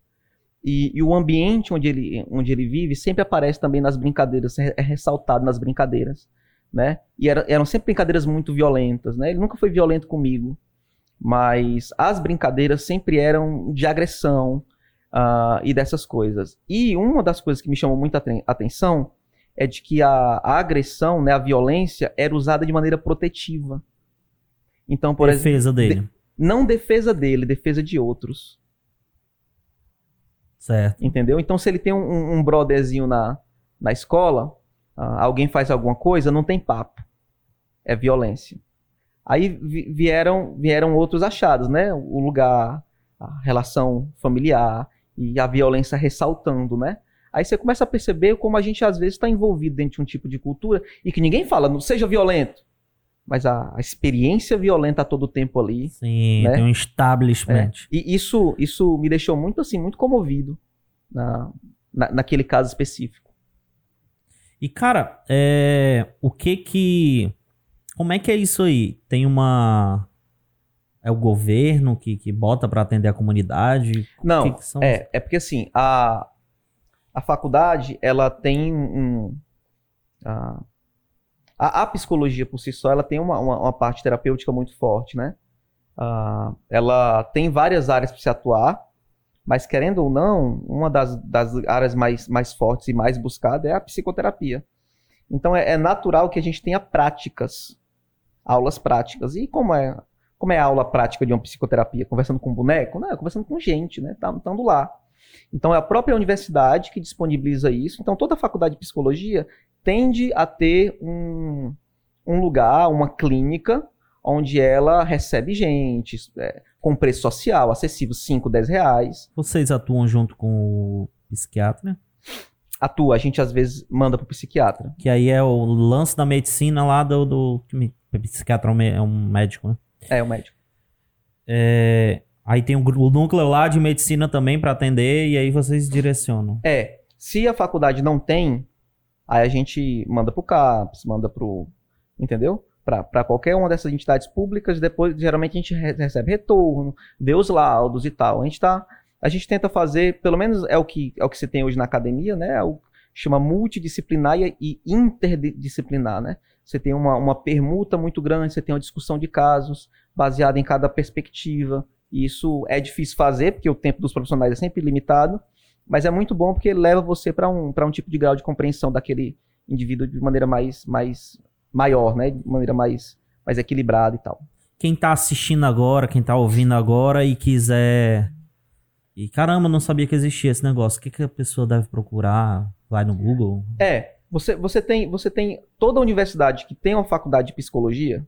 E, e o ambiente onde ele, onde ele vive sempre aparece também nas brincadeiras, é é ressaltado nas brincadeiras. Né? E era- eram sempre brincadeiras muito violentas. Né? Ele nunca foi violento comigo mas as brincadeiras sempre eram de agressão ah, e dessas coisas. E uma das coisas que me chamou muita aten- atenção é de que a, a agressão, né, a violência, era usada de maneira protetiva. Então, por exemplo, Defesa dele. não defesa dele, defesa de outros. Certo. Entendeu? Então, se ele tem um, um brotherzinho na, na escola, ah, alguém faz alguma coisa, não tem papo. É violência. Aí vi- vieram, vieram outros achados, né? O lugar, a relação familiar e a violência ressaltando, né? Aí você começa a perceber como a gente às vezes está envolvido dentro de um tipo de cultura e que ninguém fala, não seja violento. Mas a, a experiência violenta a todo tempo ali, Sim, Né? tem um establishment. e isso, isso me deixou muito assim, muito comovido na, na, naquele caso específico. E, cara, é... o que que. Como é que é isso aí? Tem uma. É o governo que, que bota pra atender a comunidade? Não, que que é, é porque assim, a, a faculdade, ela tem um... a, a, a psicologia por si só, ela tem uma, uma, uma parte terapêutica muito forte, né? Ah, ela tem várias áreas para se atuar, mas querendo ou não, uma das, das áreas mais, mais fortes e mais buscada é a psicoterapia. Então é, é natural que a gente tenha práticas, aulas práticas. E como é, como é a aula prática de uma psicoterapia? Conversando com boneco? Não, é conversando com gente, né? Tá, estando lá. Então é a própria universidade que disponibiliza isso. Então toda a faculdade de psicologia tende a ter um, um lugar, uma clínica, onde ela recebe gente, é, com preço social, acessível, 5, 10 reais. Vocês atuam junto com o psiquiatra? Atua, a gente às vezes manda pro psiquiatra. Que aí é o lance da medicina lá do, do Psiquiatra é um é um médico, né? É, o médico. É, aí tem o, o núcleo lá de medicina também pra atender e aí vocês direcionam. É, se a faculdade não tem, aí a gente manda pro CAPS, manda pro. Entendeu? Para qualquer uma dessas entidades públicas, depois geralmente a gente re- recebe retorno, vê os laudos e tal. A gente tá. A gente tenta fazer, pelo menos é o que, é o que se tem hoje na academia, né? É o chama multidisciplinar e interdisciplinar, né? Você tem uma, uma permuta muito grande, você tem uma discussão de casos baseada em cada perspectiva. E isso é difícil fazer, porque o tempo dos profissionais é sempre limitado, mas é muito bom porque leva você para um, um tipo de grau de compreensão daquele indivíduo de maneira mais, mais maior, né? De maneira mais, mais equilibrada e tal. Quem tá assistindo agora, quem tá ouvindo agora e quiser. E caramba, não sabia que existia esse negócio. O que, que a pessoa deve procurar? Vai no Google? É, você, você, tem, você tem toda universidade que tem uma faculdade de psicologia,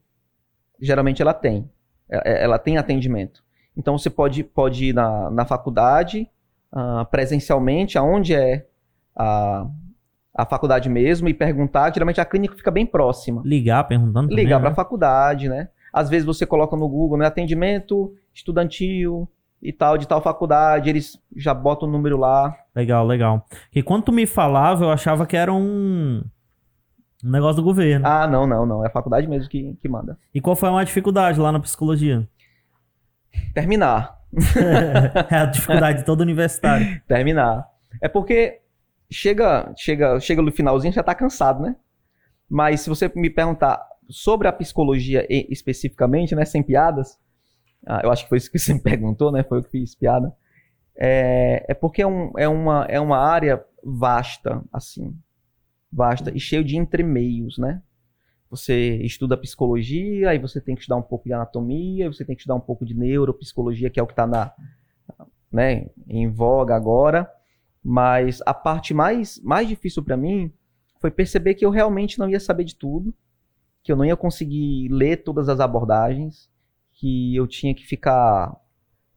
geralmente ela tem. É- é- Ela tem atendimento. Então você pode, pode ir na, na faculdade, ah, presencialmente, aonde é a, a faculdade mesmo, e perguntar. Geralmente a clínica fica bem próxima. Ligar perguntando também, Ligar né? para a faculdade, né? Às vezes você coloca no Google, né? Atendimento estudantil e tal, de tal faculdade, eles já botam o número lá. Legal, legal. Porque quando tu me falava, eu achava que era um, um negócio do governo. Ah, não, não, não. É a faculdade mesmo que, que manda. E qual foi a maior dificuldade lá na psicologia? Terminar. (laughs) é a dificuldade de todo universitário. (laughs) terminar. É porque chega, chega, chega no finalzinho já tá cansado, né? Mas se você me perguntar sobre a psicologia especificamente, né, sem piadas, ah, eu acho que foi isso que você me (laughs) perguntou, né? Foi eu que fiz piada. É, é porque é, um- é uma, é uma área vasta, assim, vasta e cheio de entremeios, né? Você estuda psicologia, aí você tem que estudar um pouco de anatomia, você tem que estudar um pouco de neuropsicologia, que é o que está na, né, em voga agora. Mas a parte mais, mais difícil para mim foi perceber que eu realmente não ia saber de tudo, que eu não ia conseguir ler todas as abordagens, que eu tinha que ficar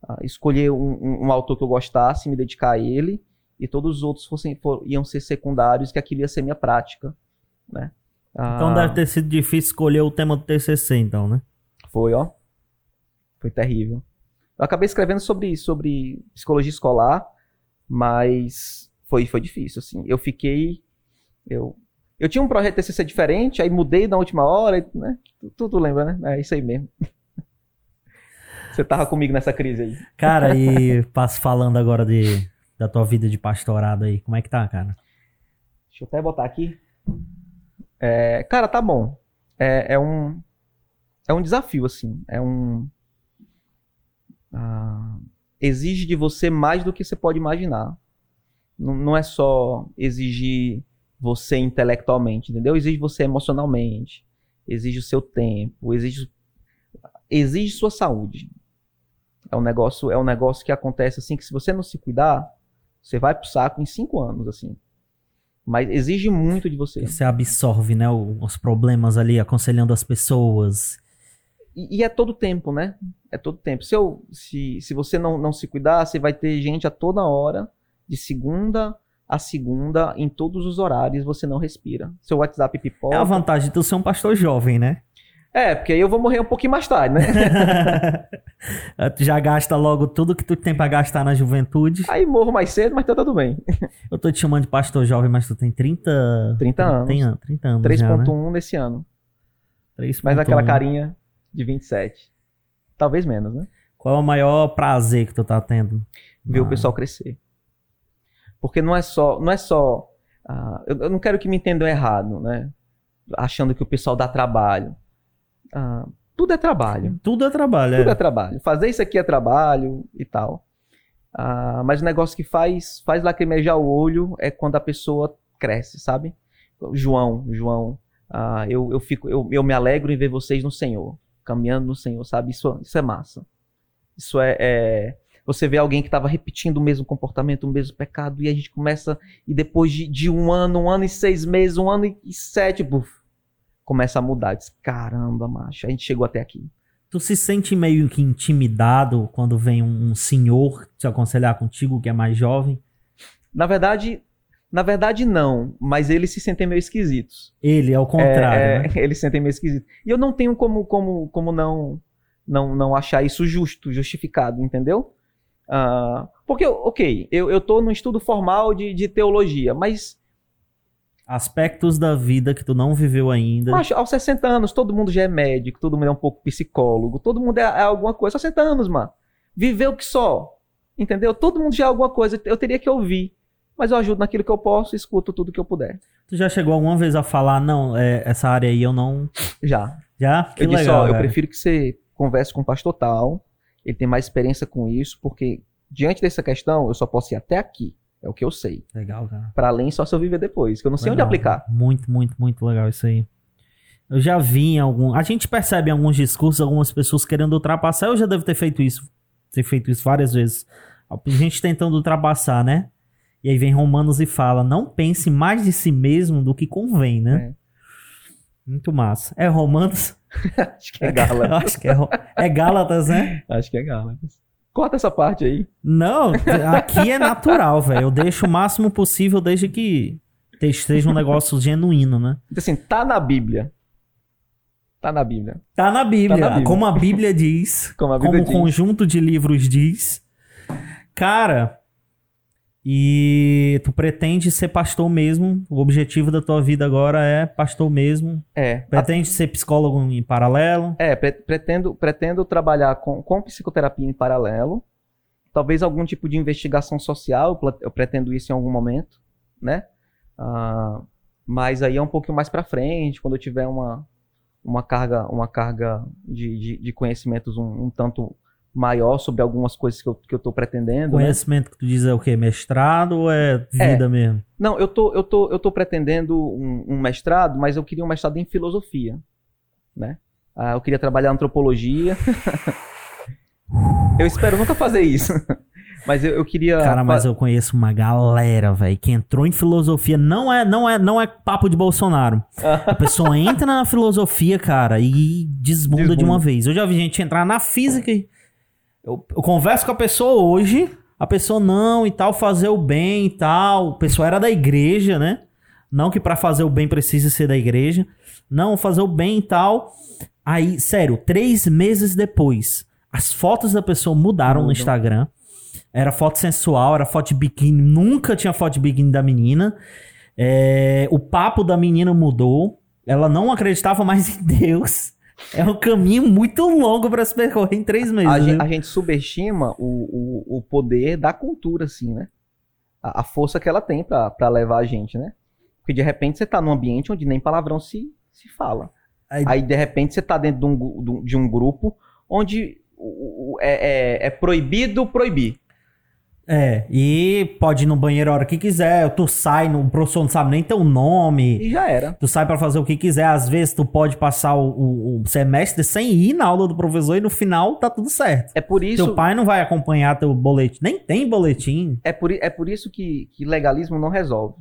ah, escolher um, um- um autor que eu gostasse, me dedicar a ele, e todos os outros fossem, for- iam ser secundários, que aquilo ia ser minha prática, né? Então Ah, deve ter sido difícil escolher o tema do TCC, então, né? Foi, ó. Foi terrível. Eu acabei escrevendo sobre, sobre psicologia escolar, mas foi, foi difícil, assim. Eu fiquei. Eu, eu tinha um projeto de TCC diferente, aí mudei na última hora, né? Tu, tu, tu lembra, né? É isso aí mesmo. (laughs) Você tava comigo nessa crise aí. Cara, e passo falando agora de, da tua vida de pastorado aí. Como é que tá, cara? Deixa eu até botar aqui. É, cara, tá bom. É, é um. É um desafio, assim. É um. ah, exige de você mais do que você pode imaginar. Não, não é só exigir você intelectualmente, entendeu? Exige você emocionalmente. Exige o seu tempo. Exige. Exige sua saúde. É um negócio, é um negócio que acontece assim que se você não se cuidar, você vai pro saco em cinco anos, assim. Mas exige muito de você. Você absorve, né, os problemas ali, aconselhando as pessoas. E, e é todo tempo, né? É todo tempo. Se, eu, se, se você não, não se cuidar, você vai ter gente a toda hora, de segunda a segunda, em todos os horários, você não respira. Seu WhatsApp pipoca. É a vantagem de tu ser um pastor jovem, né? É, porque aí eu vou morrer um pouquinho mais tarde, né? (laughs) tu já gasta logo tudo que tu tem pra gastar na juventude. aí morro mais cedo, mas tá tudo bem. Eu tô te chamando de pastor jovem, mas tu tem 30... 30 anos. Tem, 30 anos já, né? 3.1 nesse ano. 3.1. Mas aquela carinha de 27. Talvez menos, né? Qual é o maior prazer que tu tá tendo? ver o Ah, pessoal crescer. Porque não é só, não é só, ah, eu, eu não quero que me entendam errado, né? Achando que o pessoal dá trabalho. Ah, tudo é trabalho. Tudo é trabalho, Tudo é é. trabalho. Fazer isso aqui é trabalho e tal. Ah, mas o negócio que faz, faz lacrimejar o olho é quando a pessoa cresce, sabe? João, João, eu, eu, fico, eu, eu me alegro em ver vocês no Senhor, caminhando no Senhor, sabe? Isso, isso é massa. Isso é, é- Você vê alguém que estava repetindo o mesmo comportamento, o mesmo pecado, e a gente começa, e depois de, de um ano, um ano e seis meses, um ano e sete, buf, começa a mudar. Diz, caramba, macho, a gente chegou até aqui. Tu se sente meio que intimidado quando vem um, um senhor te aconselhar contigo que é mais jovem? Na verdade, Na verdade, não, mas eles se sentem meio esquisitos. Ele, ao contrário. É, né? (laughs) Eles se sentem meio esquisitos. E eu não tenho como, como, como não, não, não achar isso justo, justificado, entendeu? Ah, porque, ok, eu, eu tô no estudo formal de, de teologia, mas Aspectos da vida que tu não viveu ainda. Macho, aos 60 anos, todo mundo já é médico, todo mundo é um pouco psicólogo, todo mundo é, é alguma coisa. Aos 60 anos, mano. Viveu que só. Entendeu? Todo mundo já é alguma coisa. Eu teria que ouvir. Mas eu ajudo naquilo que eu posso, escuto tudo que eu puder. Tu já chegou alguma vez a falar, não, é, essa área aí eu não. Já. Já? Que eu disse, legal. ó, eu cara. prefiro que você converse com o pastor tal. Ele tem mais experiência com isso, porque diante dessa questão, eu só posso ir até aqui. É o que eu sei. Legal, cara. Para além, só se eu viver depois, que eu não sei onde Legal. aplicar. Muito, muito, muito legal isso aí. Eu já vi em algum. A gente percebe em alguns discursos algumas pessoas querendo ultrapassar. Eu já devo ter feito isso. Ter feito isso várias vezes. A gente tentando ultrapassar, né? E aí vem Romanos e fala: não pense mais de si mesmo do que convém, né? Muito massa. É Romanos? (laughs) Acho que é Gálatas. acho que é, é Gálatas, né? Acho que é Gálatas. Corta essa parte aí. Não, aqui é natural, velho. Eu deixo o máximo possível desde que esteja um negócio genuíno, né? Então, assim, tá na Bíblia. Tá na Bíblia. Tá na Bíblia, Tá na Bíblia. como a Bíblia diz, Como a como Bíblia o diz. conjunto de livros diz. Cara, e tu pretende ser pastor mesmo? O objetivo da tua vida agora é pastor mesmo? É. Pretende ser psicólogo em paralelo? É, pre- pretendo, pretendo trabalhar com, com psicoterapia em paralelo. Talvez algum tipo de investigação social, eu pretendo isso em algum momento, né? Ah, mas aí é um pouquinho mais pra frente, quando eu tiver uma, uma carga, uma carga de, de, de conhecimentos um, um tanto maior sobre algumas coisas que eu, que eu tô pretendendo. né? Conhecimento que tu diz é o quê? Mestrado ou é vida mesmo? Não, eu tô, eu tô, eu tô pretendendo um, um mestrado, mas eu queria um mestrado em filosofia, né? Ah, eu queria trabalhar antropologia. (laughs) eu espero nunca fazer isso. (laughs) mas eu, eu queria. Cara, mas eu conheço uma galera, velho, que entrou em filosofia. Não é, não é, não é papo de Bolsonaro. A pessoa (laughs) entra na filosofia, cara, e desbunda, de Desbunda. uma vez. Eu já vi gente entrar na física e eu, eu converso com a pessoa hoje, a pessoa não e tal, fazer o bem e tal. A pessoa era da igreja, né? Não que pra fazer o bem precise ser da igreja. Não, fazer o bem e tal. Aí, sério, três meses depois, as fotos da pessoa mudaram no. Instagram. Era foto sensual, era foto de biquíni. Nunca tinha foto de biquíni da menina. É, o papo da menina mudou. Ela não acreditava mais (laughs) em Deus. É um caminho muito longo pra se percorrer em três meses. a, gente, né? a gente subestima o, o, o poder da cultura, assim, né? A, a força que ela tem pra, pra levar a gente, né? Porque de repente você tá num ambiente onde nem palavrão se, se fala. Aí- Aí de repente você tá dentro de um, de um- grupo onde é, é- é proibido proibir. É, e pode ir no banheiro a hora que quiser. Tu sai, no- o professor não sabe nem teu nome. E já era. Tu sai pra fazer o que quiser. Às vezes tu pode passar o, o- o semestre sem ir na aula do professor e no final tá tudo certo. É por isso, Teu pai não vai acompanhar teu boletim. Nem tem boletim. é por, é por isso que, que legalismo não resolve.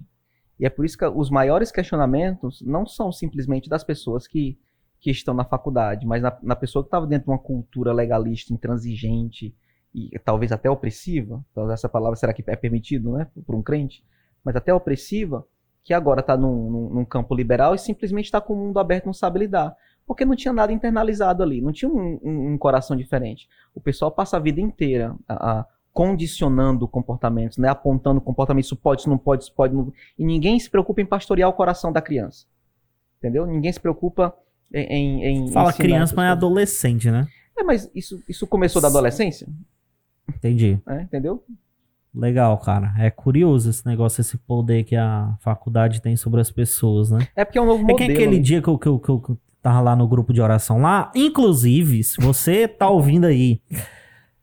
E é por isso que os maiores questionamentos não são simplesmente das pessoas que, que estão na faculdade, mas na, na pessoa que estava dentro de uma cultura legalista, intransigente e talvez até opressiva. Então, essa palavra será que é permitido, né, por um crente? Mas até opressiva, que agora está num, num- num campo liberal e simplesmente está com o mundo aberto, não sabe lidar. Porque não tinha nada internalizado ali, não tinha um, um- um coração diferente. O pessoal passa a vida inteira a- a condicionando comportamentos, né? apontando comportamentos, isso pode, isso não pode, isso pode. Não... E ninguém se preocupa em pastorear o coração da criança. Entendeu? Ninguém se preocupa em. em, em Fala criança, mas é adolescente, né? É, mas isso, isso começou da adolescência? Entendi. né? Entendeu? Legal, cara. É curioso esse negócio, esse poder que a faculdade tem sobre as pessoas, né? É porque é um novo É modelo. que aquele dia que eu, que, eu, que eu que eu tava lá no grupo de oração lá, inclusive, se você tá ouvindo aí,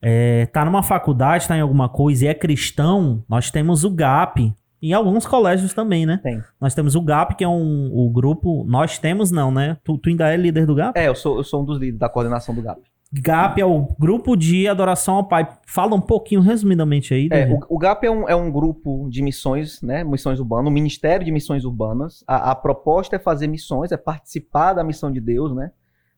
é, tá numa faculdade, tá em alguma coisa e é cristão, nós temos o GAP. Em alguns colégios também, né? Tem. Nós temos o GAP, que é um o grupo. Nós temos, não, né? Tu, tu ainda é líder do GAP? É, eu sou, eu sou um dos líderes da coordenação do GAP. GAP é o grupo de adoração ao Pai. Fala um pouquinho, resumidamente aí. É, o, o GAP é um, é um grupo de missões, né? Missões urbanas, um ministério de missões urbanas. A, a proposta é fazer missões, é participar da missão de Deus, né?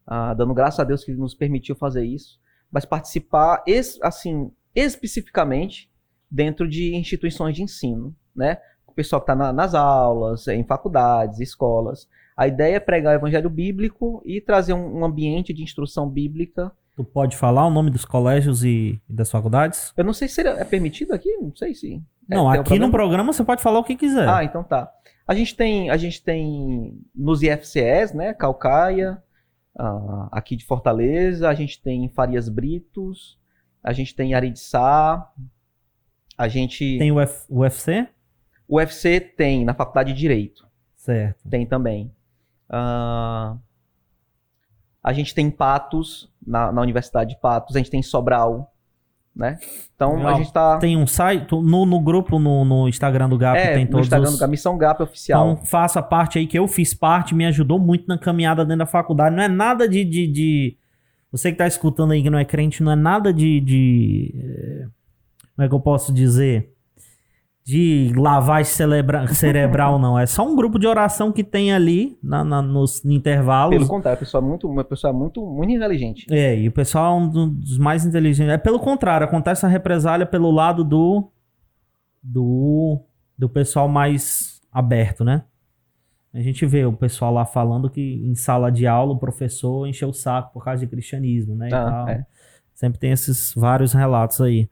Ah, dando graças a Deus que ele nos permitiu fazer isso. Mas participar, assim, especificamente dentro de instituições de ensino, né? pessoal que está nas aulas, em faculdades, escolas. A ideia é pregar o evangelho bíblico e trazer um, um ambiente de instrução bíblica. Tu pode falar o nome dos colégios e, e das faculdades? Eu não sei se é permitido aqui, não sei se. é- Não, um aqui no programa você pode falar o que quiser. Ah, então tá. A gente tem, a gente tem nos IFCS, né? Calcaia, ah, aqui de Fortaleza, a gente tem em Farias Britos, a gente tem em Ariçá, a gente. Tem o F- o UFC? O UFC tem na Faculdade de Direito, Certo. tem também. Ah, a gente tem em Patos, na, na Universidade de Patos, a gente tem em Sobral, né? Então a Legal. gente tá. Tem um site, no, no grupo, no, no Instagram do GAP, é, tem no todos Instagram os... do Missão Gap Oficial. Então faça parte aí, que eu fiz parte, me ajudou muito na caminhada dentro da faculdade. Não é nada de... de, de- Você que tá escutando aí que não é crente, não é nada de... de eh, Como é que eu posso dizer? De lavagem celebra- (laughs) cerebral, não. É só um grupo de oração que tem ali na, na- nos intervalos. Pelo contrário, a pessoa é muito, uma pessoa muito, muito inteligente. É, e o pessoal é um dos mais inteligentes. É pelo contrário, acontece a represália pelo lado do. do. do pessoal mais aberto, né? A gente vê o pessoal lá falando que em sala de aula o professor encheu o saco por causa de cristianismo, né? Ah, é. Sempre tem esses vários relatos aí.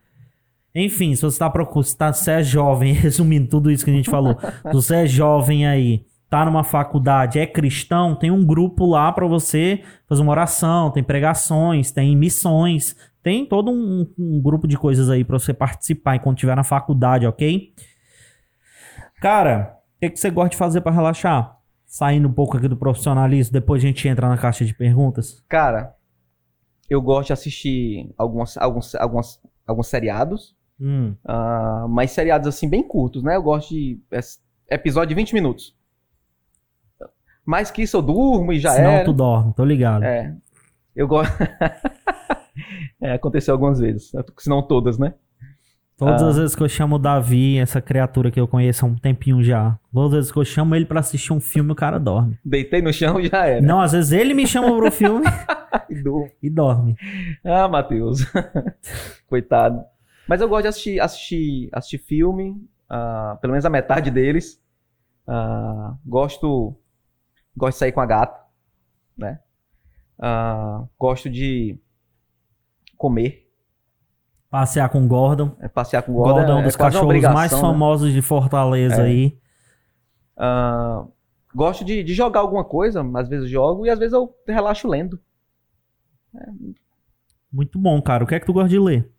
Enfim, se você tá procurando, se tá- você é jovem, (laughs) resumindo tudo isso que a gente falou, se você é jovem aí, tá numa faculdade, é cristão, tem um grupo lá pra você fazer uma oração, tem pregações, tem missões, tem todo um, um grupo de coisas aí pra você participar enquanto estiver na faculdade, ok? Cara, o que, que você gosta de fazer pra relaxar? Saindo um pouco aqui do profissionalismo, depois a gente entra na caixa de perguntas. Cara, eu gosto de assistir algumas, alguns, algumas, alguns seriados, Hum, ah, mas seriados assim bem curtos, né? Eu gosto de episódio de 20 minutos. Mais que isso eu durmo e já senão era. tu dorme, tô ligado. É. Eu gosto. (laughs) é, aconteceu algumas vezes, se não todas, né? Todas Ah. as vezes que eu chamo o Davi, essa criatura que eu conheço há um tempinho já, todas as vezes que eu chamo ele pra assistir um filme, o cara dorme. Deitei no chão e já era. Não, às vezes ele me chama pro filme (laughs) E durmo. e dorme. Ah, Matheus. (laughs) Coitado. Mas eu gosto de assistir, assistir, assistir filme, ah, pelo menos a metade deles. Ah, gosto, gosto de sair com a gata, né? Ah, gosto de comer, Passear com o Gordon. é, passear com o Gordon, Gordon. é um dos é cachorros mais né? famosos de Fortaleza É. aí. Ah, gosto de, de jogar alguma coisa, às vezes jogo e às vezes eu relaxo lendo. Muito bom, cara. O que é que tu gosta de ler?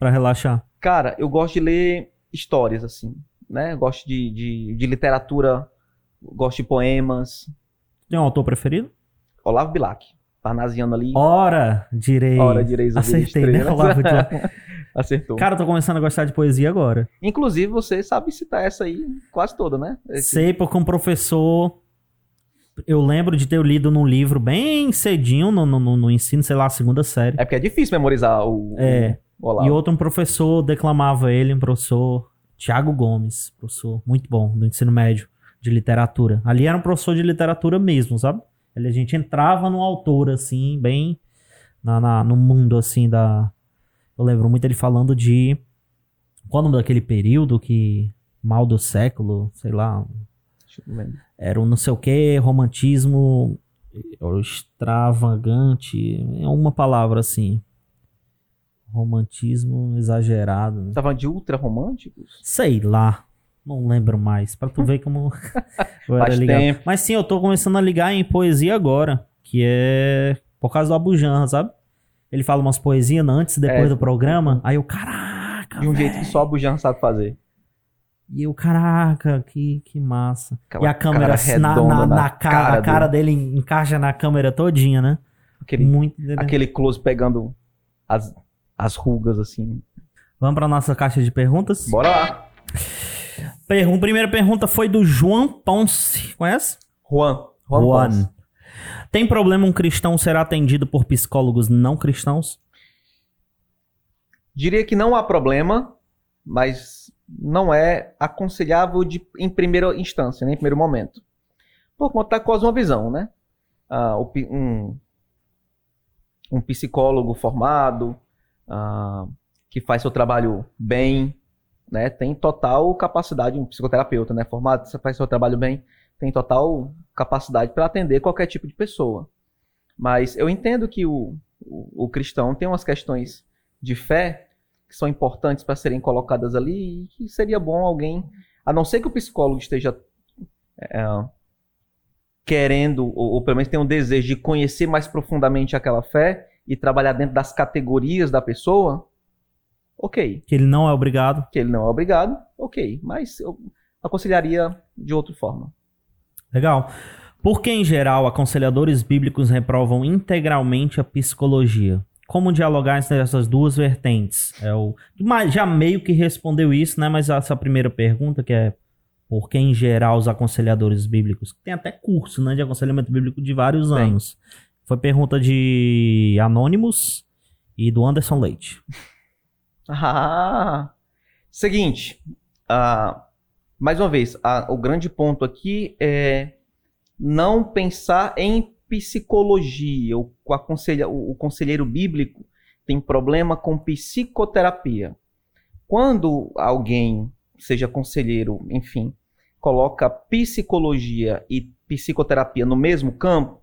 Pra relaxar. Cara, eu gosto de ler histórias, assim, né? Eu gosto de, de, de literatura, gosto de poemas. Tem um autor preferido? Olavo Bilac, parnasiano ali. Ora, direi. Hora direi Acertei, né? Olavo Bilac. (laughs) Acertou. Cara, eu tô começando a gostar de poesia agora. Inclusive, você sabe citar essa aí quase toda, né? Esse- Sei porque um professor. Eu lembro de ter lido num livro bem cedinho no, no, no ensino, sei lá, segunda série. É porque é difícil memorizar o, É. o Olavo. E outro um professor declamava ele, um professor Tiago Gomes, professor muito bom do ensino médio de literatura. Ali era um professor de literatura mesmo, sabe? Ele, a gente entrava no autor, assim, bem na, na- no mundo, assim, da... Eu lembro muito ele falando de... Qual o nome daquele período que... Mal do século, sei lá... Era um não sei o que, romantismo extravagante, é uma palavra assim. Romantismo exagerado. Tá falando de ultra românticos? Sei lá. Não lembro mais. Pra tu ver como (laughs) eu era Faz ligado. tempo. Mas sim, eu tô começando a ligar em poesia agora. Que é por causa do Abujan, sabe? Ele fala umas poesias antes e depois É. do programa. Aí eu, caraca. De um jeito velho. que só a Bujan sabe fazer. E eu, caraca, que, que massa. Aquela e a câmera cara na, na, na na cara, cara a cara dele encaixa na câmera todinha, né? Aquele, Muito. aquele close pegando as, as rugas, assim. Vamos pra nossa caixa de perguntas? Bora lá. Pergun primeira pergunta foi do João Ponce. Conhece? Juan. Juan. Ponce. Tem problema um cristão ser atendido por psicólogos não cristãos? Diria que não há problema, mas não é aconselhável de, em primeira instância, né, em primeiro momento. Por conta da cosmovisão, né? Pi- um, um psicólogo formado, ah, que faz seu trabalho bem, né, tem total capacidade, um psicoterapeuta, né, formado, você faz seu trabalho bem, tem total capacidade para atender qualquer tipo de pessoa. Mas eu entendo que o, o, o cristão tem umas questões de fé que são importantes para serem colocadas ali e que seria bom alguém, a não ser que o psicólogo esteja é, querendo, ou, ou pelo menos tenha um desejo de conhecer mais profundamente aquela fé e trabalhar dentro das categorias da pessoa, ok. Que ele não é obrigado. Que ele não é obrigado, ok. Mas eu aconselharia de outra forma. Legal. Por que, em geral, aconselhadores bíblicos reprovam integralmente a psicologia? Como dialogar entre essas duas vertentes? É o... Já meio que respondeu isso, né? Mas essa primeira pergunta, que é por que, em geral, os aconselhadores bíblicos? Tem até curso né, de aconselhamento bíblico de vários anos. Foi pergunta de Anônimos e do Anderson Leite. (laughs) Ah, seguinte, uh, mais uma vez, o grande ponto aqui é não pensar em psicologia. O, aconselha, o, o conselheiro bíblico tem problema com psicoterapia. Quando alguém, seja conselheiro, enfim, coloca psicologia e psicoterapia no mesmo campo,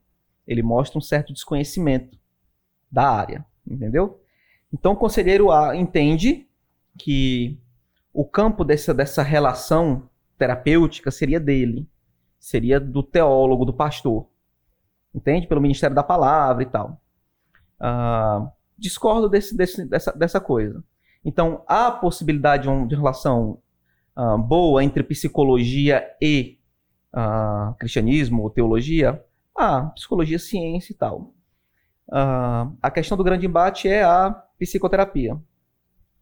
ele mostra um certo desconhecimento da área, entendeu? Então o conselheiro A entende que o campo dessa, dessa relação terapêutica seria dele, seria do teólogo, do pastor, entende? Pelo Ministério da Palavra e tal. Uh, discordo desse, desse, dessa, dessa coisa. Então, há possibilidade de, um, de relação uh, boa entre psicologia e uh, cristianismo ou teologia? Ah, psicologia, ciência e tal. a questão do grande embate é a psicoterapia.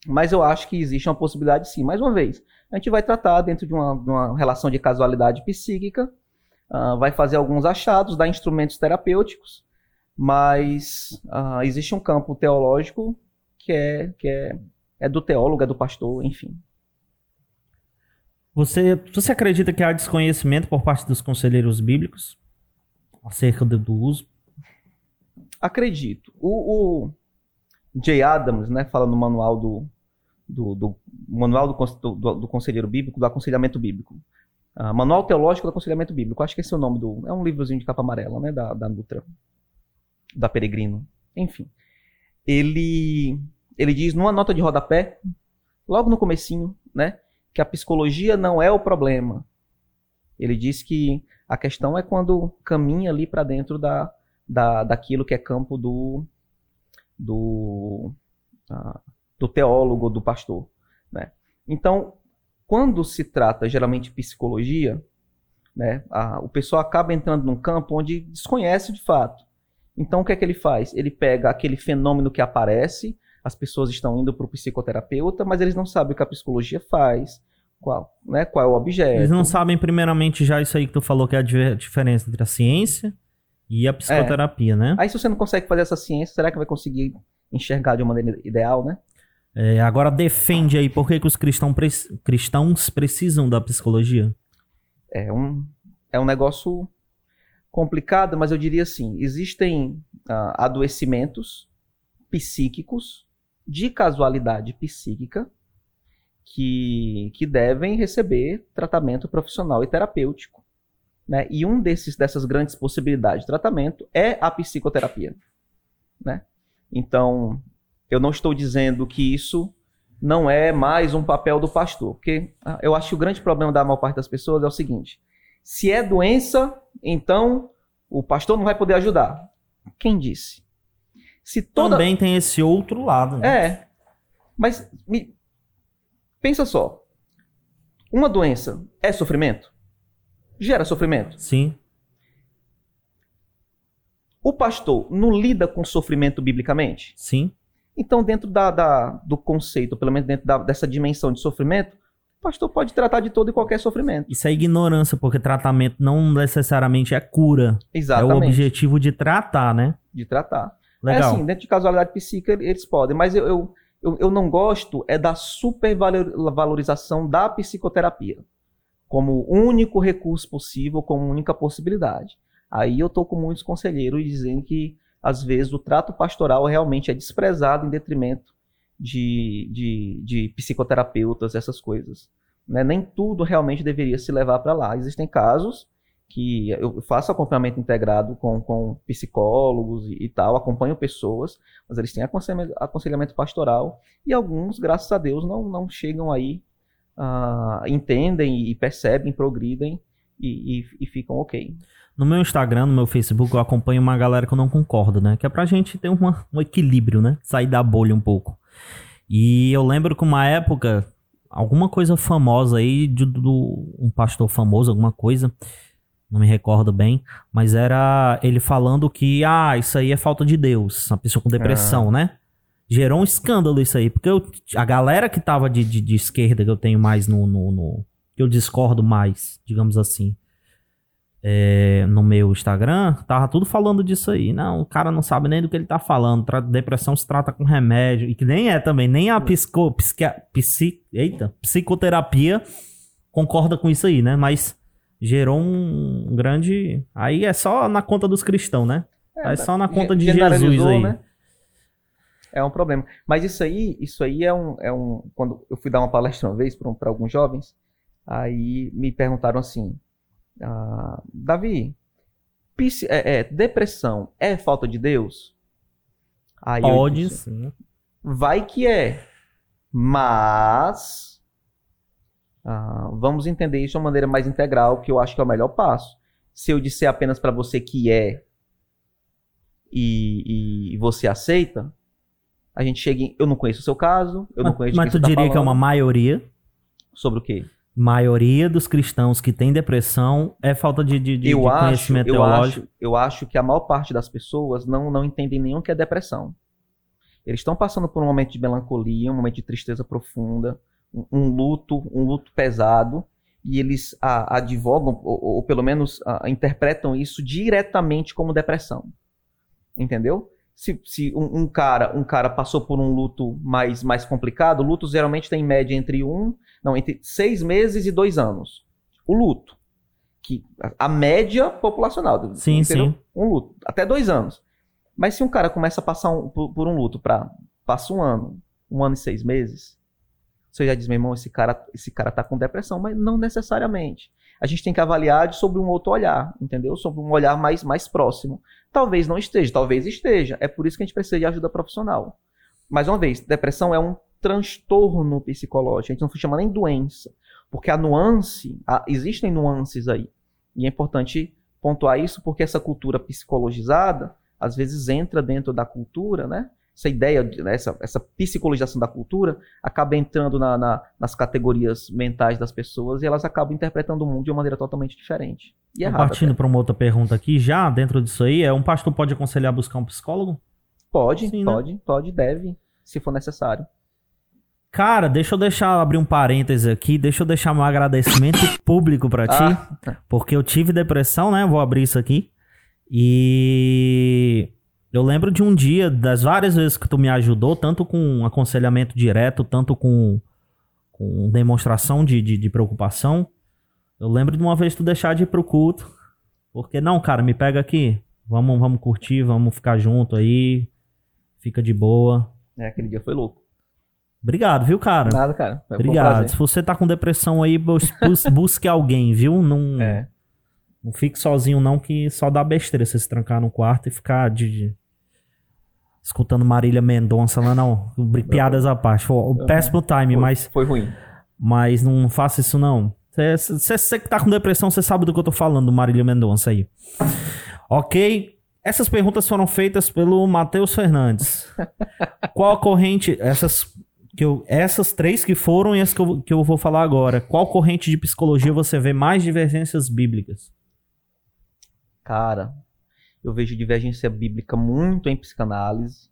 Mas eu acho que existe uma possibilidade sim. Mais uma vez, a gente vai tratar dentro de uma, uma relação de casualidade psíquica, uh, vai fazer alguns achados, dar instrumentos terapêuticos, mas uh, existe um campo teológico que é, que é, é do teólogo, é do pastor, enfim. Você, você acredita que há desconhecimento por parte dos conselheiros bíblicos acerca do, uso? Acredito. O, o Jay Adams, né, fala no manual do, do, do Manual do, do, do, Conselheiro Bíblico, do Aconselhamento Bíblico. Uh, Manual Teológico do Aconselhamento Bíblico. Acho que esse é o nome do. É um livrozinho de capa amarela, né? Da, da Nutra. Da Peregrino. Enfim. Ele, ele diz numa nota de rodapé, logo no comecinho, né? Que a psicologia não é o problema. Ele diz que a questão é quando caminha ali para dentro da, da, daquilo que é campo do. do uh, do teólogo, do pastor. Né? Então, quando se trata geralmente de psicologia, né, a, o pessoal acaba entrando num campo onde desconhece de fato. Então, o que é que ele faz? Ele pega aquele fenômeno que aparece, as pessoas estão indo para o psicoterapeuta, mas eles não sabem o que a psicologia faz, qual, né, qual é o objeto. Eles não sabem, primeiramente, já isso aí que tu falou, que é a diferença entre a ciência e a psicoterapia, é. né? Aí, se você não consegue fazer essa ciência, será que vai conseguir enxergar de uma maneira ideal, né? É, agora defende aí por que, que os cristão pre cristãos precisam da psicologia. É um, é um negócio complicado, mas eu diria assim: existem uh, adoecimentos psíquicos de casualidade psíquica que, que devem receber tratamento profissional e terapêutico. Né? E um desses, dessas grandes possibilidades de tratamento é a psicoterapia. Né? Então, eu não estou dizendo que isso não é mais um papel do pastor, porque ah, eu acho que o grande problema da maior parte das pessoas é o seguinte: se é doença, então o pastor não vai poder ajudar. Quem disse? Se toda... Também tem esse outro lado. Né? É. Mas me... pensa só. Uma doença é sofrimento? Gera sofrimento? Sim. O pastor não lida com sofrimento biblicamente? Sim. Então, dentro da, da, do conceito, pelo menos dentro da, dessa dimensão de sofrimento, o pastor pode tratar de todo e qualquer sofrimento. Isso é ignorância, porque tratamento não necessariamente é cura. Exatamente. É o objetivo de tratar, né? De tratar. Legal. É assim, dentro de casualidade psíquica eles podem, mas eu, eu, eu, eu não gosto é da supervalorização da psicoterapia como único recurso possível, como única possibilidade. Aí eu tô com muitos conselheiros dizendo que às vezes o trato pastoral realmente é desprezado em detrimento de, de, de psicoterapeutas, essas coisas. Né? Nem tudo realmente deveria se levar para lá. Existem casos que eu faço acompanhamento integrado com, com psicólogos e, e, tal, acompanho pessoas, mas eles têm aconselhamento, pastoral e alguns, graças a Deus, não, não chegam aí, uh, entendem e percebem, progridem e, e, e, ficam ok. No meu Instagram, no meu Facebook, eu acompanho uma galera que eu não concordo, né? Que é pra gente ter uma, um equilíbrio, né? Sair da bolha um pouco. E eu lembro que uma época, alguma coisa famosa aí, de, um pastor famoso, alguma coisa, não me recordo bem, mas era ele falando que, ah, isso aí é falta de Deus, uma pessoa com depressão, ah. né? Gerou um escândalo isso aí, porque eu, a galera que tava de, de, de esquerda, que eu tenho mais no, no, no, que eu discordo mais, digamos assim, é, no meu Instagram, tava tudo falando disso aí. Não, o cara não sabe nem do que ele tá falando. Tra depressão se trata com remédio. E que nem é também, nem a psico, psiqui, psi, eita, psicoterapia concorda com isso aí, né? Mas gerou um grande. Aí é só na conta dos cristãos, né? É, é só na conta de Jesus aí. Né? É um problema. Mas isso aí, isso aí é um, é um. Quando eu fui dar uma palestra uma vez para alguns jovens, aí me perguntaram assim ah, Davi, é, é, depressão é falta de Deus? Aí Pode disse, sim. Vai que é. Mas ah, vamos entender isso de uma maneira mais integral, que eu acho que é o melhor passo. Se eu disser apenas para você que é e, e, você aceita, a gente chega em. Eu não conheço o seu caso, eu mas, não conheço Mas tu tá diria tá que é uma maioria? Sobre o quê? maioria dos cristãos que tem depressão é falta de, de, de, eu de acho, conhecimento eu teológico? Acho, eu acho que a maior parte das pessoas não, não entendem o que é depressão. Eles estão passando por um momento de melancolia, um momento de tristeza profunda, um, luto, um luto pesado, e eles a, advogam, ou, ou, pelo menos a, interpretam isso diretamente como depressão. Entendeu? Se, se um, um, cara um cara passou por um luto mais, mais complicado, o luto geralmente tem em média entre um não, entre seis meses e dois anos. O luto. Que, a média populacional. Sim, entendeu? sim. Um luto. Até dois anos. Mas se um cara começa a passar um, por, por, um luto para passa um ano, um ano e seis meses, você já diz, meu irmão, esse cara, esse cara tá com depressão, mas não necessariamente. A gente tem que avaliar sobre um outro olhar, entendeu? Sobre um olhar mais, mais próximo. Talvez não esteja, talvez esteja. É por isso que a gente precisa de ajuda profissional. Mais uma vez, depressão é um transtorno psicológico. A gente não chama nem doença. Porque a nuance, a, existem nuances aí. E é importante pontuar isso porque essa cultura psicologizada, às vezes entra dentro da cultura, né? Essa ideia, né? essa, essa psicologização da cultura acaba entrando na, na, nas categorias mentais das pessoas e elas acabam interpretando o mundo de uma maneira totalmente diferente. E errada, Partindo para uma outra pergunta aqui, já dentro disso aí, é um pastor pode aconselhar a buscar um psicólogo? Pode, Sim, né? pode, né? pode, deve, se for necessário. Cara, deixa eu deixar abrir um parêntese aqui, deixa eu deixar meu agradecimento (coughs) público para ti, ah. porque eu tive depressão, né? Vou abrir isso aqui. E eu lembro de um dia, das várias vezes que tu me ajudou, tanto com aconselhamento direto, tanto com, com demonstração de, de, de preocupação. Eu lembro de uma vez tu deixar de ir pro culto. Porque, não, cara, me pega aqui. Vamos, vamos curtir, vamos ficar junto aí. Fica de boa. É, aquele dia foi louco. Obrigado, viu, cara? Nada, cara. Foi Obrigado. Se você tá com depressão aí, bus (laughs) busque alguém, viu? Não, é. não fique sozinho, não, que só dá besteira você se trancar no quarto e ficar de... escutando Marília Mendonça lá, não. Piadas à parte. Foi um péssimo time, foi, mas. Foi ruim. Mas não faça isso, não. Você que tá com depressão, você sabe do que eu tô falando, Marília Mendonça aí. Ok? Essas perguntas foram feitas pelo Matheus Fernandes. (laughs) Qual a corrente. Essas que eu, essas três que foram e as que eu, que eu vou falar agora. Qual corrente de psicologia você vê mais divergências bíblicas? Cara, eu vejo divergência bíblica muito em psicanálise.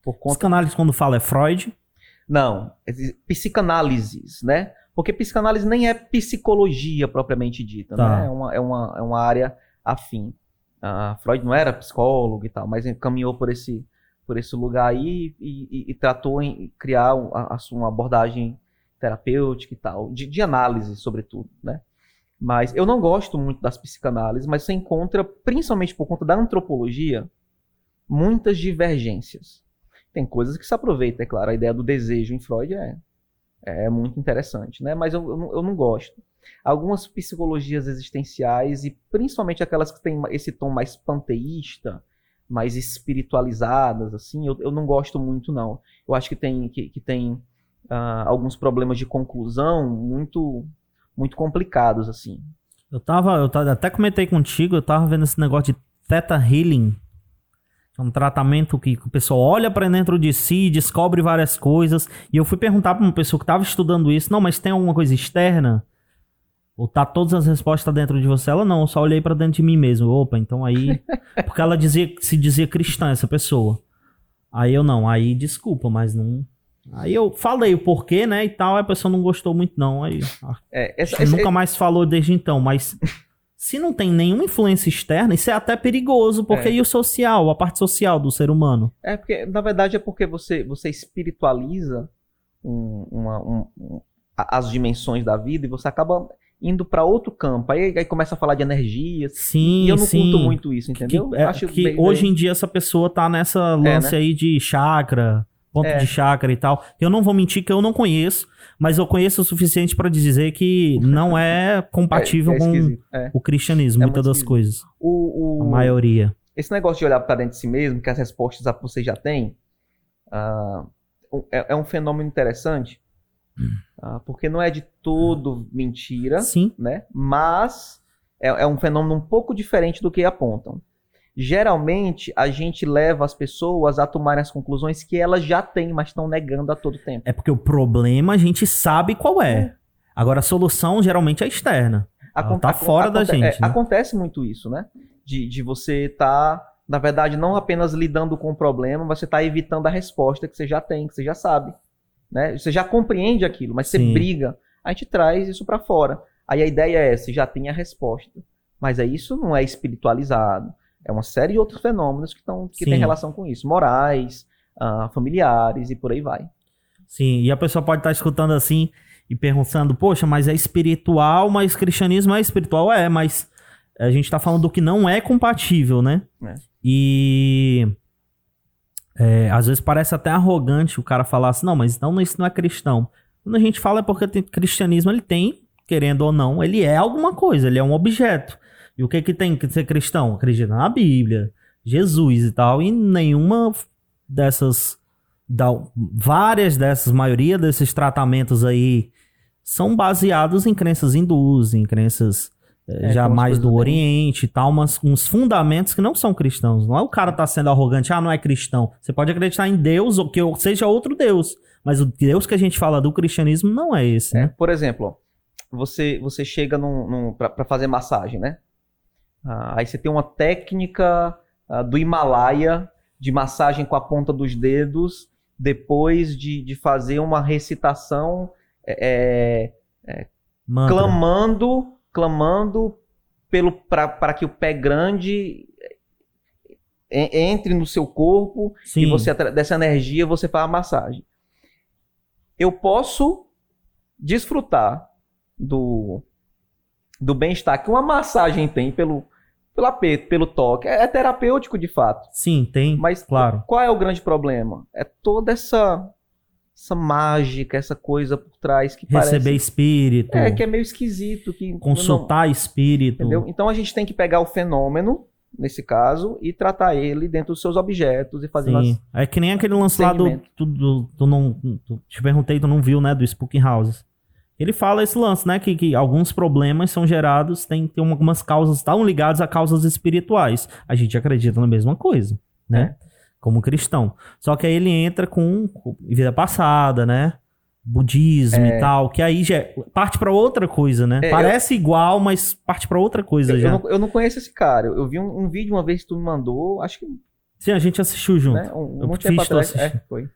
Por conta... Psicanálise, quando fala, é Freud? Não, é psicanálises, né? Porque psicanálise nem é psicologia propriamente dita, tá. né? É uma, é, uma, é uma área afim. Uh, Freud não era psicólogo e tal, mas caminhou por esse por esse lugar aí e, e, e tratou em criar a, a, uma abordagem terapêutica e tal, de, de, análise, sobretudo, né? Mas eu não gosto muito das psicanálises, mas você encontra, principalmente por conta da antropologia, muitas divergências. Tem coisas que se aproveitam, é claro. A ideia do desejo em Freud é, é muito interessante, né? Mas eu, eu, não, eu não gosto. Algumas psicologias existenciais, e principalmente aquelas que têm esse tom mais panteísta, mais espiritualizadas, assim, eu, eu não gosto muito, não. Eu acho que tem, que, que tem uh, alguns problemas de conclusão muito, muito complicados, assim. Eu tava, eu tava, até comentei contigo, eu tava vendo esse negócio de Theta Healing, é um tratamento que o pessoal olha para dentro de si, descobre várias coisas. E eu fui perguntar para uma pessoa que estava estudando isso: não, mas tem alguma coisa externa? Ou tá todas as respostas dentro de você? Ela não, eu só olhei para dentro de mim mesmo. Opa, então aí. (laughs) Porque ela dizia se dizia cristã, essa pessoa. Aí eu não, aí desculpa, mas não. Aí eu falei o porquê, né? E tal, a pessoa não gostou muito, não. Aí. É, essa, nunca mais falou desde então, mas se não tem nenhuma influência externa, isso é até perigoso, porque é. e o social, a parte social do ser humano? É, porque, na verdade, é porque você, você espiritualiza um, uma, um, um, as dimensões da vida e você acaba indo para outro campo. Aí, aí começa a falar de energia. Sim, e eu não sim. curto muito isso, entendeu? Que, é, Acho que bem, hoje bem... em dia essa pessoa tá nessa lance é, né? aí de chakra, ponto é. de chakra e tal. Eu não vou mentir que eu não conheço mas eu conheço o suficiente para dizer que não é compatível (laughs) é, é com é. o cristianismo, é muitas das esquisito. coisas. O, o, a maioria. Esse negócio de olhar para dentro de si mesmo, que as respostas você já tem, uh, é, um fenômeno interessante, uh, porque não é de todo mentira, Sim. né? Mas é, um fenômeno um pouco diferente do que apontam geralmente a gente leva as pessoas a tomarem as conclusões que elas já têm, mas estão negando a todo tempo. É porque o problema a gente sabe qual é. é. Agora a solução geralmente é externa. Acon Ela tá fora da gente. É, né? Acontece muito isso, né? De, de você estar, tá, na verdade, não apenas lidando com o problema, mas você está evitando a resposta que você já tem, que você já sabe. Né? Você já compreende aquilo, mas você Sim. briga. A gente traz isso para fora. Aí a ideia é, você já tem a resposta. Mas aí isso não é espiritualizado é uma série de outros fenômenos que, tão, que tem relação com isso. Morais, uh, familiares e por aí vai. Sim, e a pessoa pode estar tá escutando assim e pensando, poxa, mas é espiritual, mas cristianismo é espiritual? É, mas a gente está falando do que não é compatível, né? É. E é, às vezes parece até arrogante o cara falar assim, não, mas então isso não é cristão. Quando a gente fala é porque tem, cristianismo ele tem, querendo ou não, ele é alguma coisa, ele é um objeto. E o que que tem que ser cristão? Acredita na Bíblia, Jesus e tal, e nenhuma dessas da, várias dessas, maioria desses tratamentos aí são baseados em crenças hindus, em crenças eh, é, já mais do Oriente e tal, mas uns fundamentos que não são cristãos. Não é o cara tá sendo arrogante, ah, não é cristão. Você pode acreditar em Deus ou que seja outro Deus, mas o Deus que a gente fala do cristianismo não é esse, é, né? Por exemplo, você você chega num, num para fazer massagem, né? Ah, aí você tem uma técnica ah, do Himalaia de massagem com a ponta dos dedos, depois de, de fazer uma recitação é, é, é clamando, clamando pelo para que o pé grande é, entre no seu corpo Sim. e você dessa energia você faz a massagem. Eu posso desfrutar do do bem-estar que uma massagem tem pelo, pelo aperto, pelo toque. É, é, terapêutico de fato. Sim, tem. Mas claro. qual é o grande problema? É toda essa essa mágica, essa coisa por trás que Receber parece... espírito. É, que é meio esquisito. Que consultar não... espírito. Entendeu? Então a gente tem que pegar o fenômeno, nesse caso, e tratar ele dentro dos seus objetos e fazer Sim. Umas... É que nem aquele lance lá do. Tu, tu, tu não, tu, te perguntei, tu não viu, né? Do Spook Houses. Ele fala esse lance, né? Que, que alguns problemas são gerados, tem, tem algumas causas, estão ligadas a causas espirituais. A gente acredita na mesma coisa, né? É. Como cristão. Só que aí ele entra com vida passada, né? Budismo é. e tal, que aí já parte para outra coisa, né? É, Parece eu... igual, mas parte para outra coisa eu, já. Eu não, eu não, conheço esse cara. Eu vi um, um, vídeo uma vez que tu me mandou, acho que. Sim, a gente assistiu junto. Né? Um, um eu fiz, atrás. É, foi.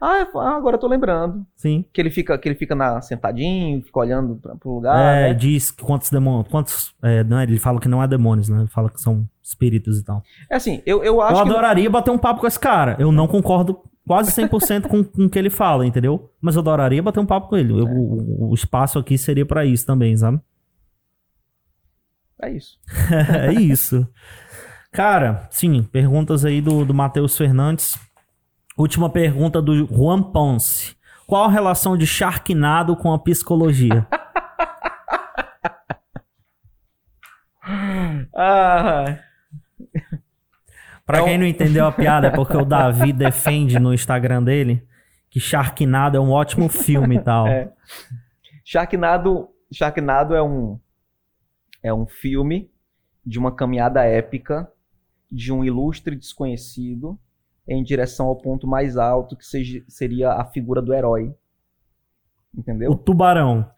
Ah, ah, agora eu tô lembrando. Sim. Que ele fica, que ele fica na, sentadinho, fica olhando pra, pro lugar. É, né? diz quantos demônios. Quantos. É, não, ele fala que não é demônios, né? Ele fala que são espíritos e tal. É assim, eu, eu acho. Eu adoraria que... bater um papo com esse cara. Eu não concordo quase 100% com, com o que ele fala, entendeu? Mas eu adoraria bater um papo com ele. Eu, é. o, o, espaço aqui seria para isso também, sabe? É isso. (laughs) é isso. Cara, sim, perguntas aí do, do Matheus Fernandes. Última pergunta do Juan Ponce. Qual a relação de Sharknado com a psicologia? (laughs) Ah, Pra É quem não entendeu a piada, é porque o Davi defende no Instagram dele que Sharknado é um ótimo filme e tal. (laughs) É. Sharknado, Sharknado é um é um filme de uma caminhada épica de um ilustre desconhecido em direção ao ponto mais alto que seja, seria a figura do herói. O Entendeu? tubarão.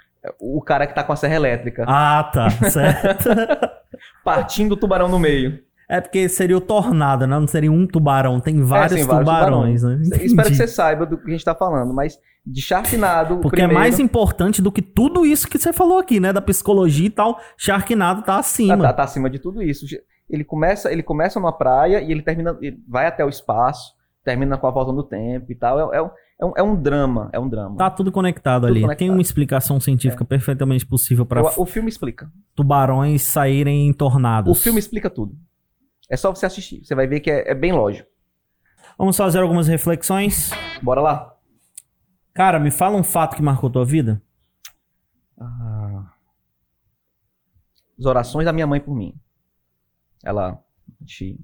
O cara que tá com a serra elétrica, Ah, tá. Certo. (laughs) partindo o tubarão no meio. É porque seria o tornado, né? Não seria um tubarão. Tem vários, sim, vários tubarões, né? Espero que você saiba do que a gente tá falando, mas de Sharknado, o Porque é primeiro, mais importante do que tudo isso que você falou aqui, né? Da psicologia e tal. Sharknado tá acima. Tá, tá- tá acima de tudo isso. Ele começa, ele começa numa praia e ele termina, ele vai até o espaço, termina com a volta no tempo e tal. É, é um- é um, é um drama, é um drama. Tá tudo conectado Tudo ali. conectado. É. Tem uma explicação científica perfeitamente possível para O, o filme explica. tubarões saírem em tornados. O filme explica tudo. É só você assistir. Você vai ver que é, é bem lógico. Vamos fazer algumas reflexões. Bora lá. Cara, me fala um fato que marcou tua vida. Ah. As orações da minha mãe por mim. Ela a gente,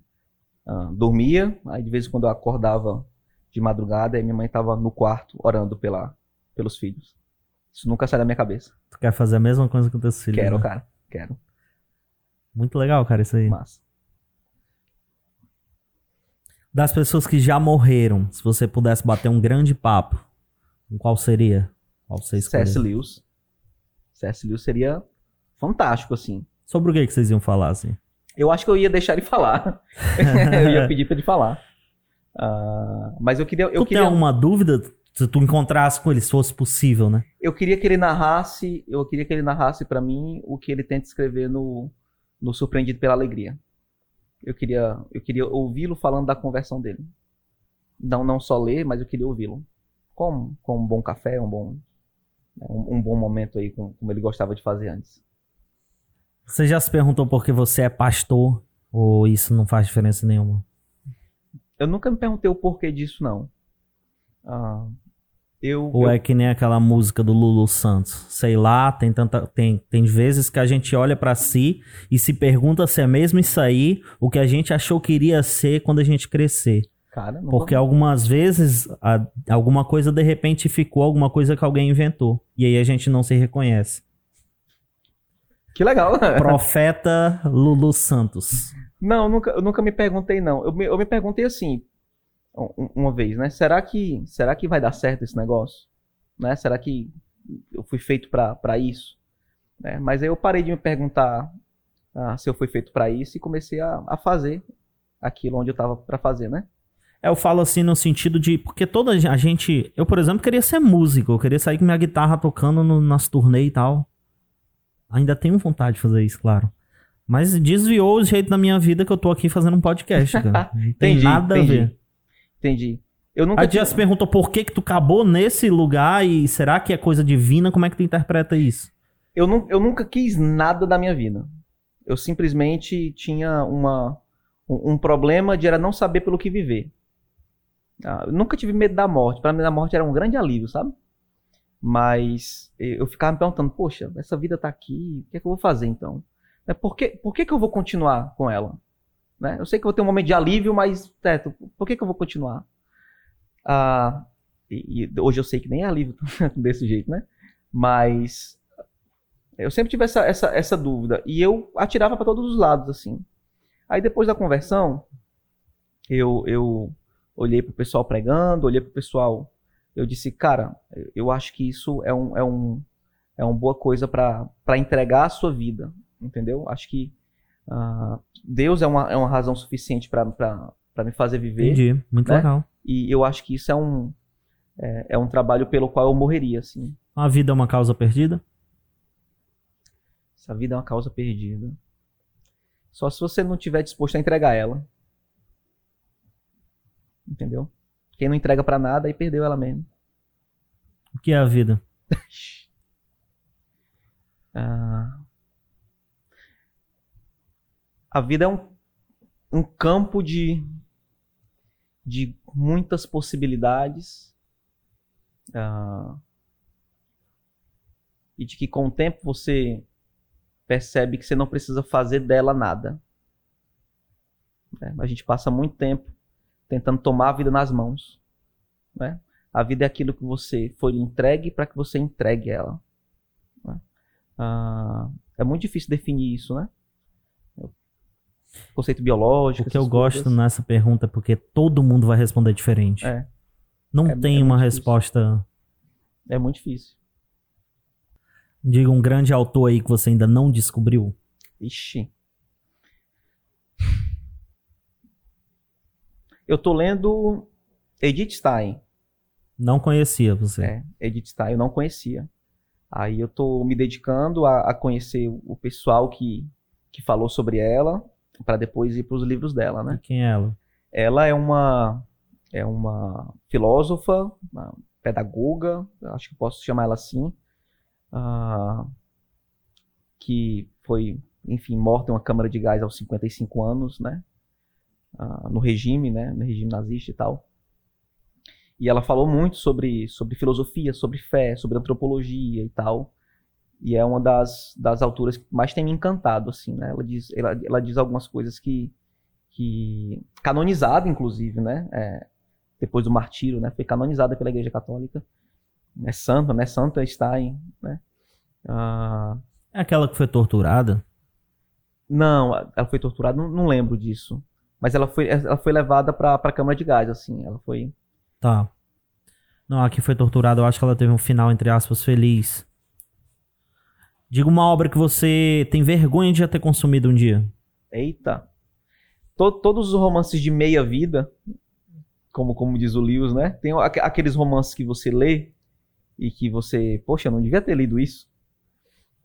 ah, dormia, aí de vez em quando eu acordava de madrugada e minha mãe estava no quarto orando pela, pelos filhos. Isso nunca sai da minha cabeça. Tu quer fazer a mesma coisa com teus filhos? Quero, né? cara. Quero. Muito legal, cara, isso aí. Massa. Das pessoas que já morreram, se você pudesse bater um grande papo, qual seria? Qual você escolheria? C.S. Lewis. C.S. Lewis seria fantástico, assim. Sobre o que, que vocês iam falar, assim? Eu acho que eu ia deixar ele falar. (laughs) eu ia pedir pra ele falar. Ah, mas eu queria, eu tu queria, tem alguma dúvida se tu encontrasse com ele, se fosse possível, né? eu queria que ele narrasse, eu queria que ele narrasse para mim o que ele tenta escrever no, no Surpreendido pela Alegria. Eu queria, eu queria ouvi-lo falando da conversão dele. Não, não só ler, mas eu queria ouvi-lo. Com, com um bom café, um bom, um, um bom momento aí, com- como ele gostava de fazer antes. Você já se perguntou por que você é pastor? Ou isso não faz diferença nenhuma? Eu nunca me perguntei o porquê disso, não. Ah, eu, Ou eu- é que nem aquela música do Lulu Santos? Sei lá, tem tanta tem tem vezes que a gente olha pra si e se pergunta se é mesmo isso aí o que a gente achou que iria ser quando a gente crescer. cara, Porque algumas vezes a- alguma coisa de repente ficou alguma coisa que alguém inventou e aí a gente não se reconhece. Que legal. (laughs) Profeta Lulu Santos. Não, eu nunca, eu nunca me perguntei, não. Eu me, eu me perguntei assim, um- uma vez, né? Será que, será que vai dar certo esse negócio? Né? Será que eu fui feito pra pra isso? Né? Mas aí eu parei de me perguntar ah, se eu fui feito pra isso e comecei a, a fazer aquilo onde eu tava pra fazer, né? É, Eu falo assim no sentido de. Porque toda a gente. Eu, por exemplo, queria ser músico. Eu queria sair com minha guitarra tocando no- nas turnês e tal. Ainda tenho vontade de fazer isso, claro. Mas desviou o jeito da minha vida que eu tô aqui fazendo um podcast, cara. (laughs) Não tem Entendi, nada entendi. a ver. Entendi. Eu nunca já tinha- se perguntou por que que tu acabou nesse lugar e será que é coisa divina? Como é que tu interpreta isso? eu, eu nunca quis nada da minha vida. Eu simplesmente tinha uma, um, um problema de era não saber pelo que viver. Ah, eu nunca tive medo da morte. Para mim, a morte era um grande alívio, sabe? Mas eu ficava me perguntando, poxa, essa vida tá aqui, o que é que eu vou fazer então? Né, Por, que, por que, que eu vou continuar com ela? Né? Eu sei que eu vou ter um momento de alívio, mas por que, que eu vou continuar? Ah, e, e hoje eu sei que nem é alívio (laughs) desse jeito, né? Mas eu sempre tive essa, essa, essa dúvida. E eu atirava para todos os lados, assim. Aí depois da conversão, eu, eu olhei pro pessoal pregando, olhei pro pessoal. Eu disse, cara, eu acho que isso é, um, é, um, é uma boa coisa para entregar a sua vida. Entendeu? Acho que ah, Deus é uma, é uma razão suficiente para me fazer viver. Entendi. Muito né? legal. E eu acho que isso é um, é, é um trabalho pelo qual eu morreria, assim. A vida é uma causa perdida? Essa vida é uma causa perdida. Só se você não estiver disposto a entregar ela. Entendeu? Quem não entrega pra nada, aí perdeu ela mesmo. O que é a vida? (laughs) Ah, a vida é um, um campo de, de muitas possibilidades ah, e de que com o tempo você percebe que você não precisa fazer dela nada. Né? A gente passa muito tempo tentando tomar a vida nas mãos. Né? A vida é aquilo que você foi entregue para que você entregue ela. Né? Ah, é muito difícil definir isso, né? Conceito biológico. O que eu coisas. gosto nessa pergunta é porque todo mundo vai responder diferente. É. Não É- tem é uma resposta. É muito difícil. Diga um grande autor aí que você ainda não descobriu. Ixi. Eu tô lendo Edith Stein. Não conhecia você. É, Edith Stein, eu não conhecia. Aí eu tô me dedicando a, a conhecer o pessoal que, que falou sobre ela, para depois ir para os livros dela, né? E quem é ela? Ela é uma é uma filósofa, uma pedagoga, acho que posso chamar ela assim, ah, que foi, enfim, morta em uma câmara de gás aos 55 anos, né? Ah, no regime, né? No regime nazista e tal. E ela falou muito sobre, sobre filosofia, sobre fé, sobre antropologia e tal. E é uma das, das autoras que mais tem me encantado, assim, né? Ela diz, ela, ela diz algumas coisas que, que canonizada, inclusive, né? É, depois do martírio, né? Foi canonizada pela Igreja Católica. É santa, né? Santa Stein, né? Ah, É aquela que foi torturada? não, ela foi torturada, não, não lembro disso. Mas ela foi, ela foi levada pra, pra câmara de gás, assim. Ela foi. Tá. Não, a que foi torturada, eu acho que ela teve um final, entre aspas, feliz. Diga uma obra que você tem vergonha de já ter consumido um dia. Eita! To- todos os romances de meia vida, como, como diz o Lewis, né? Tem aqu- aqueles romances que você lê e que você, poxa, eu não devia ter lido isso.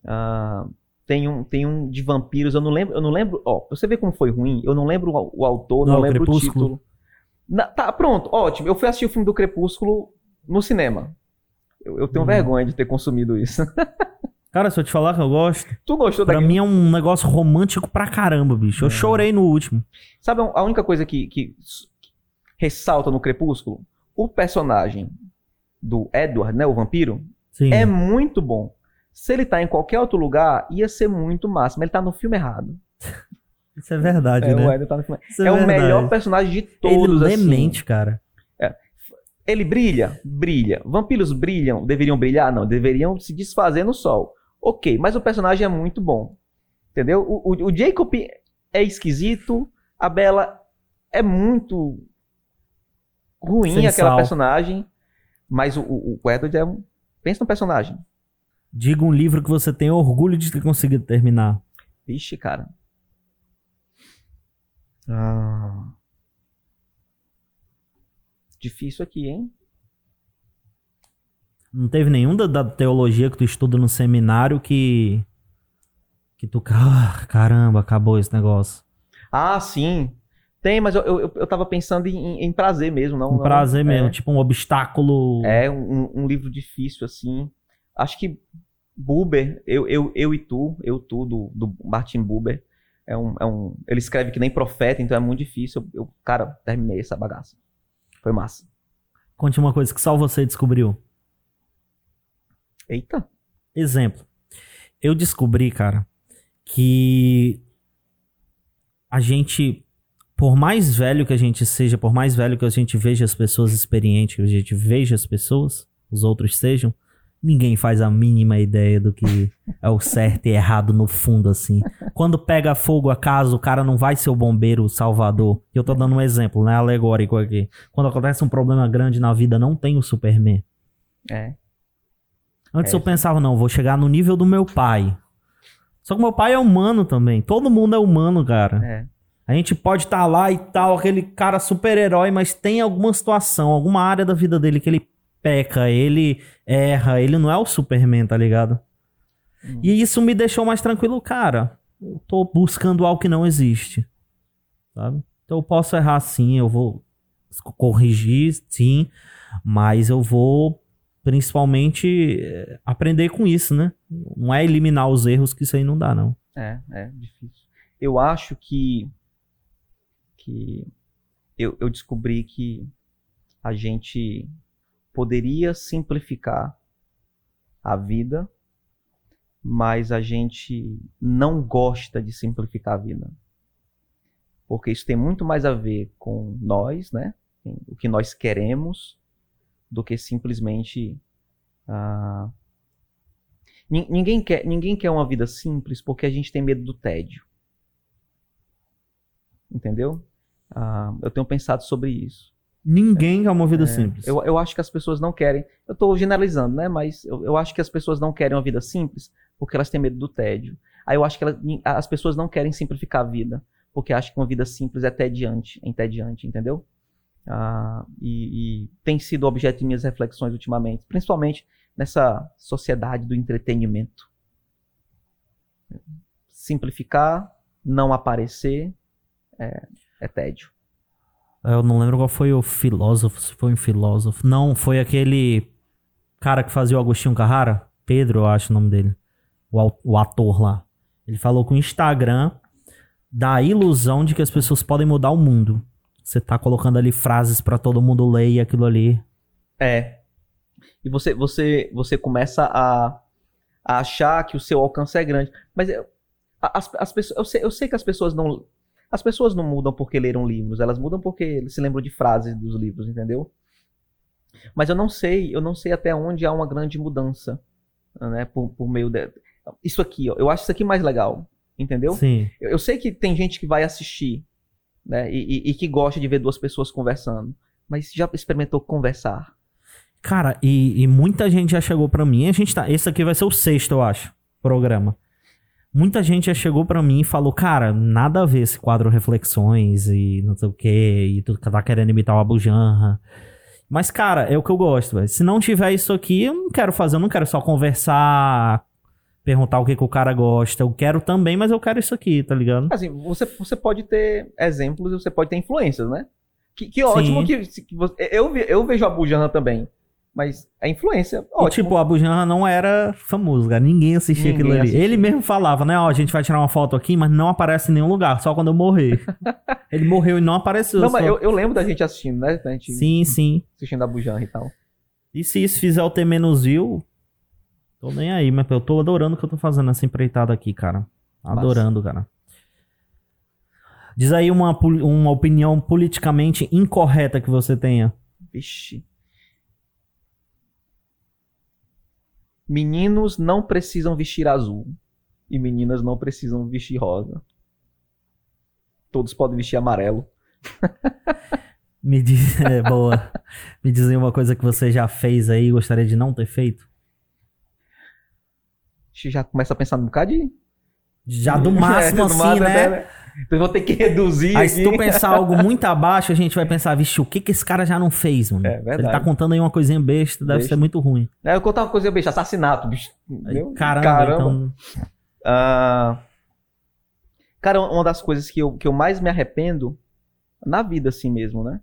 Ah, tem, um, tem um de vampiros, eu não lembro, eu não lembro, ó, pra você ver como foi ruim, eu não lembro o, o autor, não, Não, lembro o Crepúsculo? título. Na- tá, pronto, ótimo. Eu fui assistir o filme do Crepúsculo no cinema. Eu, eu tenho Hum. vergonha de ter consumido isso. (laughs) Cara, se eu te falar que eu gosto, tu gostou pra daquele? mim é um negócio romântico pra caramba, bicho. Eu É. chorei no último. Sabe a única coisa que, que ressalta no Crepúsculo? O personagem do Edward, né, o vampiro, Sim. é muito bom. Se ele tá em qualquer outro lugar, ia ser muito massa, mas ele tá no filme errado. Isso é verdade, É, o né? Edward tá no filme Isso É, o verdade. melhor personagem de todos, Ele assim. demente, cara. Ele brilha? Brilha. Vampiros brilham? Deveriam brilhar? Não, deveriam se desfazer no sol. Ok, mas o personagem é muito bom. Entendeu? O, o, o Jacob é esquisito, a Bella é muito ruim, Sem aquela sal. personagem, mas o, o, o Edward é um. Pensa no personagem. Diga um livro que você tem orgulho de ter conseguido terminar. Vixe, cara. Ah. Difícil aqui, hein? Não teve nenhum da, da teologia que tu estuda no seminário que. Que tu. Ah, caramba, acabou esse negócio. Ah, sim. Tem, mas eu, eu, eu tava pensando em, em prazer mesmo, não. Um não- prazer é. mesmo, tipo um obstáculo. É um, um livro difícil, assim. Acho que Buber, eu, eu, eu e tu, eu tu, do, do Martin Buber, é um, é um. Ele escreve que nem profeta, então é muito difícil. Eu, eu, cara, terminei essa bagaça. Foi massa. Conte uma coisa que só você descobriu. Eita! Exemplo. Eu descobri, cara, que a gente, por mais velho que a gente seja, por mais velho que a gente veja as pessoas experientes, que a gente veja as pessoas, os outros sejam, ninguém faz a mínima ideia do que é o certo e errado no fundo, assim. Quando pega fogo a casa, o cara não vai ser o bombeiro, o salvador. Eu tô dando um exemplo, né, alegórico aqui. Quando acontece um problema grande na vida, não tem o Superman. É. Antes É, eu pensava, não, vou chegar no nível do meu pai. Só que meu pai é humano também. Todo mundo é humano, cara. É. A gente pode estar lá e tal, aquele cara super-herói, mas tem alguma situação, alguma área da vida dele que ele peca, ele erra, ele não é o Superman, tá ligado? Hum. E isso me deixou mais tranquilo, cara. Eu tô buscando algo que não existe. Sabe? Então eu posso errar sim, eu vou corrigir sim, mas eu vou principalmente eh, aprender com isso, né? Não é eliminar os erros que isso aí não dá, não. É, é difícil. Eu acho que que eu, eu descobri que a gente poderia simplificar a vida, mas a gente não gosta de simplificar a vida. Porque isso tem muito mais a ver com nós, né? O que nós queremos, do que simplesmente. Ah, ninguém, quer, ninguém quer uma vida simples porque a gente tem medo do tédio. Entendeu? Ah, eu tenho pensado sobre isso. Ninguém quer uma vida é, simples. Eu, eu acho que as pessoas não querem. Eu estou generalizando, né? Mas eu, eu acho que as pessoas não querem uma vida simples porque elas têm medo do tédio. Aí eu acho que as pessoas não querem simplificar a vida porque acham que uma vida simples é tediante, é entediante, entendeu? Ah, e, e, tem sido objeto de minhas reflexões ultimamente, principalmente nessa sociedade do entretenimento. Simplificar, não aparecer, é, é tédio. Eu não lembro qual foi o filósofo, se foi um filósofo. Não, foi aquele cara que fazia o Agostinho Carrara. Pedro, eu acho o nome dele. O, o ator lá. Ele falou que o Instagram dá a ilusão de que as pessoas podem mudar o mundo. Você tá colocando ali frases para todo mundo ler e aquilo ali. É. E você, você, você começa a, a achar que o seu alcance é grande. Mas eu, as, as pessoas, eu, sei, eu sei que as pessoas não as pessoas não mudam porque leram livros, elas mudam porque se lembram de frases dos livros, entendeu? Mas eu não sei, eu não sei até onde há uma grande mudança, né, por, por meio de... Isso aqui, ó, eu acho isso aqui mais legal, entendeu? Sim. Eu, eu sei que tem gente que vai assistir, né, e, e, e que gosta de ver duas pessoas conversando, mas já experimentou conversar? Cara, e, e muita gente já chegou para mim, a gente tá, esse aqui vai ser o sexto, eu acho, programa. Muita gente já chegou para mim e falou, cara, nada a ver esse quadro Reflexões e não sei o que, e tu tá querendo imitar o Abujanra. Mas, cara, é o que eu gosto, velho. Se não tiver isso aqui, eu não quero fazer, eu não quero só conversar, perguntar o que, que o cara gosta. Eu quero também, mas eu quero isso aqui, tá ligado? Assim, você, você pode ter exemplos, você pode ter influências, né? Que, que ótimo que, que, você, eu, eu vejo a Bujanra também. Mas a influência, ótimo. E, tipo, o Abu Janra não era famoso, cara. Ninguém assistia Ninguém aquilo ali. Assistia. Ele mesmo falava, né? Ó, a gente vai tirar uma foto aqui, mas não aparece em nenhum lugar, só quando eu morrer. (laughs) ele morreu e não apareceu. Não, só... mas eu, eu, lembro da gente assistindo, né? Da gente sim, sim. Assistindo Abu Janra e tal. E se isso fizer o ter menos view, tô nem aí, mas eu tô adorando o que eu tô fazendo essa empreitada aqui, cara. Adorando, Massa. cara. Diz aí uma, uma opinião politicamente incorreta que você tenha. Vixe. Meninos não precisam vestir azul e meninas não precisam vestir rosa. Todos podem vestir amarelo. (laughs) Me diz, é, boa. Me diz aí uma coisa que você já fez aí e gostaria de não ter feito. Já começa a pensar num bocado de. Já do máximo (laughs) é, assim, máximo, né? né? Então vou ter que reduzir. Aí aqui. se tu pensar algo muito abaixo, a gente vai pensar, vixe, o que que esse cara já não fez, mano? É verdade. Ele tá contando aí uma coisinha besta, deve besta. ser muito ruim. É, eu contar uma coisinha besta, assassinato, bicho. Aí, caramba, caramba. Então... Uh... Cara, uma das coisas que eu, que eu mais me arrependo, na vida assim mesmo, né?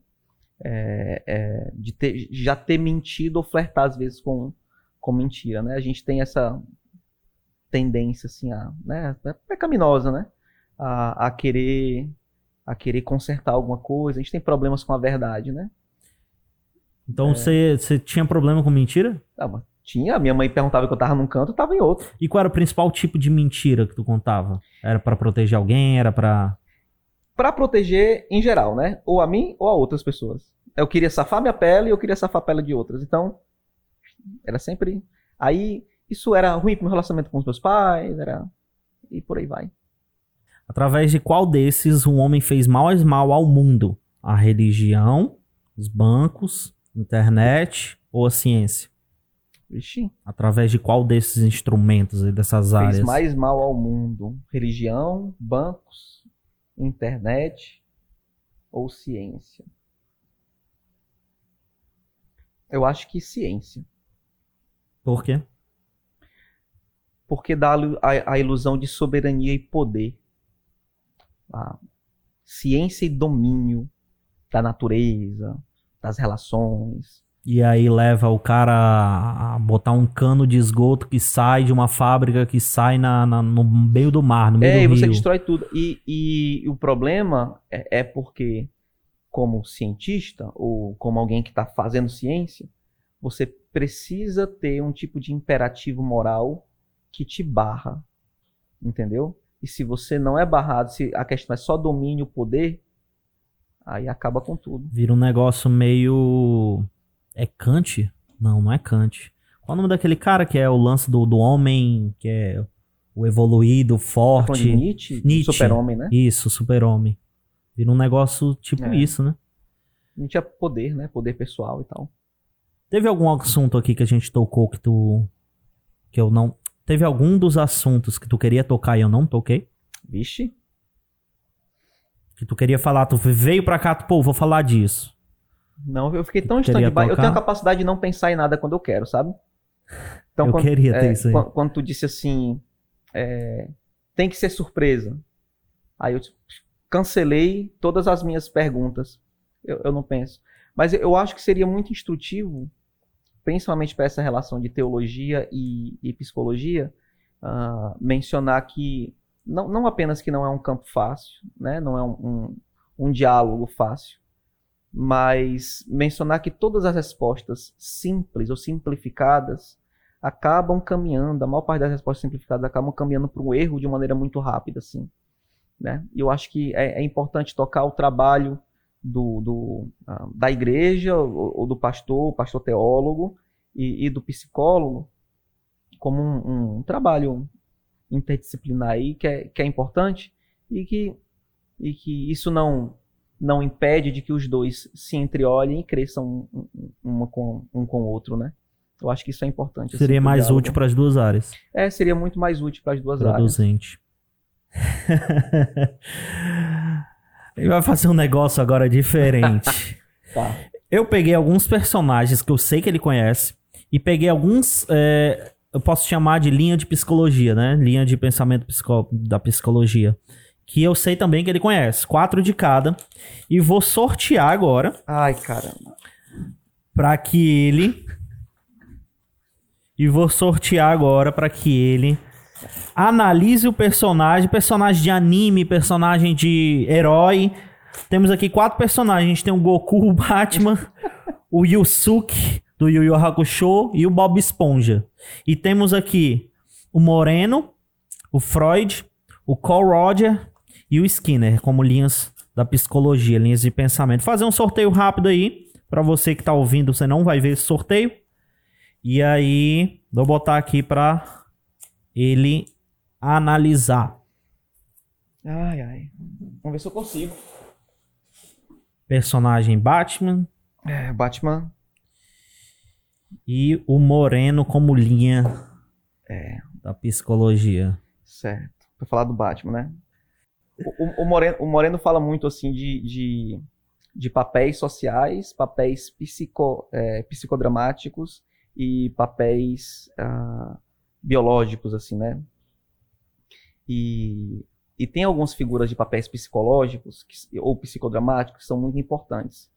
É, é de ter, já ter mentido ou flertar às vezes com, com mentira, né? A gente tem essa tendência assim a, né, é pecaminosa, né? A, a querer a querer consertar alguma coisa. A gente tem problemas com a verdade, né? Então você é... tinha problema com mentira? Ah, tinha. Minha mãe perguntava que eu tava num canto, eu tava em outro. E qual era o principal tipo de mentira que tu contava? Era para proteger alguém? Era para Para proteger em geral, né? Ou a mim ou a outras pessoas. Eu queria safar minha pele e eu queria safar a pele de outras. Então, era sempre. Aí, isso era ruim pro meu relacionamento com os meus pais, era. E por aí vai. Através de qual desses um homem fez mais mal ao mundo? A religião, os bancos, internet ou a ciência? Vixe. Através de qual desses instrumentos e dessas áreas? Fez mais mal ao mundo? Religião, bancos, internet ou ciência? Eu acho que ciência. Por quê? Porque dá a, a ilusão de soberania e poder a ciência e domínio da natureza, das relações. E aí leva o cara a botar um cano de esgoto que sai de uma fábrica que sai na, na no meio do mar, no meio é, do rio. É, e você destrói tudo. E, e o problema é, é porque como cientista ou como alguém que está fazendo ciência, você precisa ter um tipo de imperativo moral que te barra, entendeu? E se você não é barrado, se a questão é só domínio, poder, aí acaba com tudo. Vira um negócio meio. É Kant? Não, não é Kant. Qual o nome daquele cara que é o lance do, do homem, que é o evoluído, forte? Nietzsche, Nietzsche. super-homem, né? Isso, super-homem. Vira um negócio tipo É. isso, né? Nietzsche é poder, né? Poder pessoal e tal. Teve algum assunto aqui que a gente tocou que tu. que eu não. Teve algum dos assuntos que tu queria tocar e eu não toquei? Vixe. Que tu queria falar, tu veio pra cá, tu, pô, vou falar disso. Não, eu fiquei tão stand-by. Eu tenho a capacidade de não pensar em nada quando eu quero, sabe? Então, Eu quando, queria ter é, isso aí. quan- Quando, tu disse assim, é, tem que ser surpresa. Aí eu cancelei todas as minhas perguntas. Eu, eu não penso. Mas eu acho que seria muito instrutivo, principalmente para essa relação de teologia e, e psicologia, ah, mencionar que não, não apenas que não é um campo fácil, né? não é um, um, um diálogo fácil, mas mencionar que todas as respostas simples ou simplificadas acabam caminhando, a maior parte das respostas simplificadas acabam caminhando para um erro de maneira muito rápida, assim. Né? E eu acho que é, é importante tocar o trabalho do, do, ah, da igreja, ou, ou do pastor, pastor teólogo e, e do psicólogo, como um, um trabalho interdisciplinar aí que é, que é importante e que, e que isso não, não impede de que os dois se entreolhem e cresçam um, um, com, um com o outro, né? Eu acho que isso é importante. assim, Seria mais diálogo. útil para as duas áreas. É, seria muito mais útil para as duas áreas. Produzente. (laughs) Ele vai fazer um negócio agora diferente. (laughs) Tá. eu peguei alguns personagens que eu sei que ele conhece e peguei alguns. é, eu posso chamar de linha de psicologia, né? Linha de pensamento psico- da psicologia. Que eu sei também que ele conhece. Quatro de cada. E vou sortear agora Ai, caramba. para que ele. E vou sortear agora para que ele analise o personagem, personagem de anime, personagem de herói. Temos aqui quatro personagens. A gente tem o Goku, o Batman, (laughs) o Yusuke do Yu Yu Hakusho e o Bob Esponja. E temos aqui o Moreno, o Freud, o Carl Roger e o Skinner como linhas da psicologia, linhas de pensamento. Fazer um sorteio rápido aí para você que tá ouvindo, você não vai ver esse sorteio. E aí, vou botar aqui para ele analisar. Ai, ai. Vamos ver se eu consigo. Personagem Batman É, Batman. e o Moreno como linha É, da psicologia. certo. Pra falar do Batman, né? O, o- Moreno, o Moreno fala muito assim de, de, de papéis sociais, papéis psico, é, psicodramáticos e papéis ah, biológicos, assim, né? E, e tem algumas figuras de papéis psicológicos que- ou psicodramáticos que são muito importantes.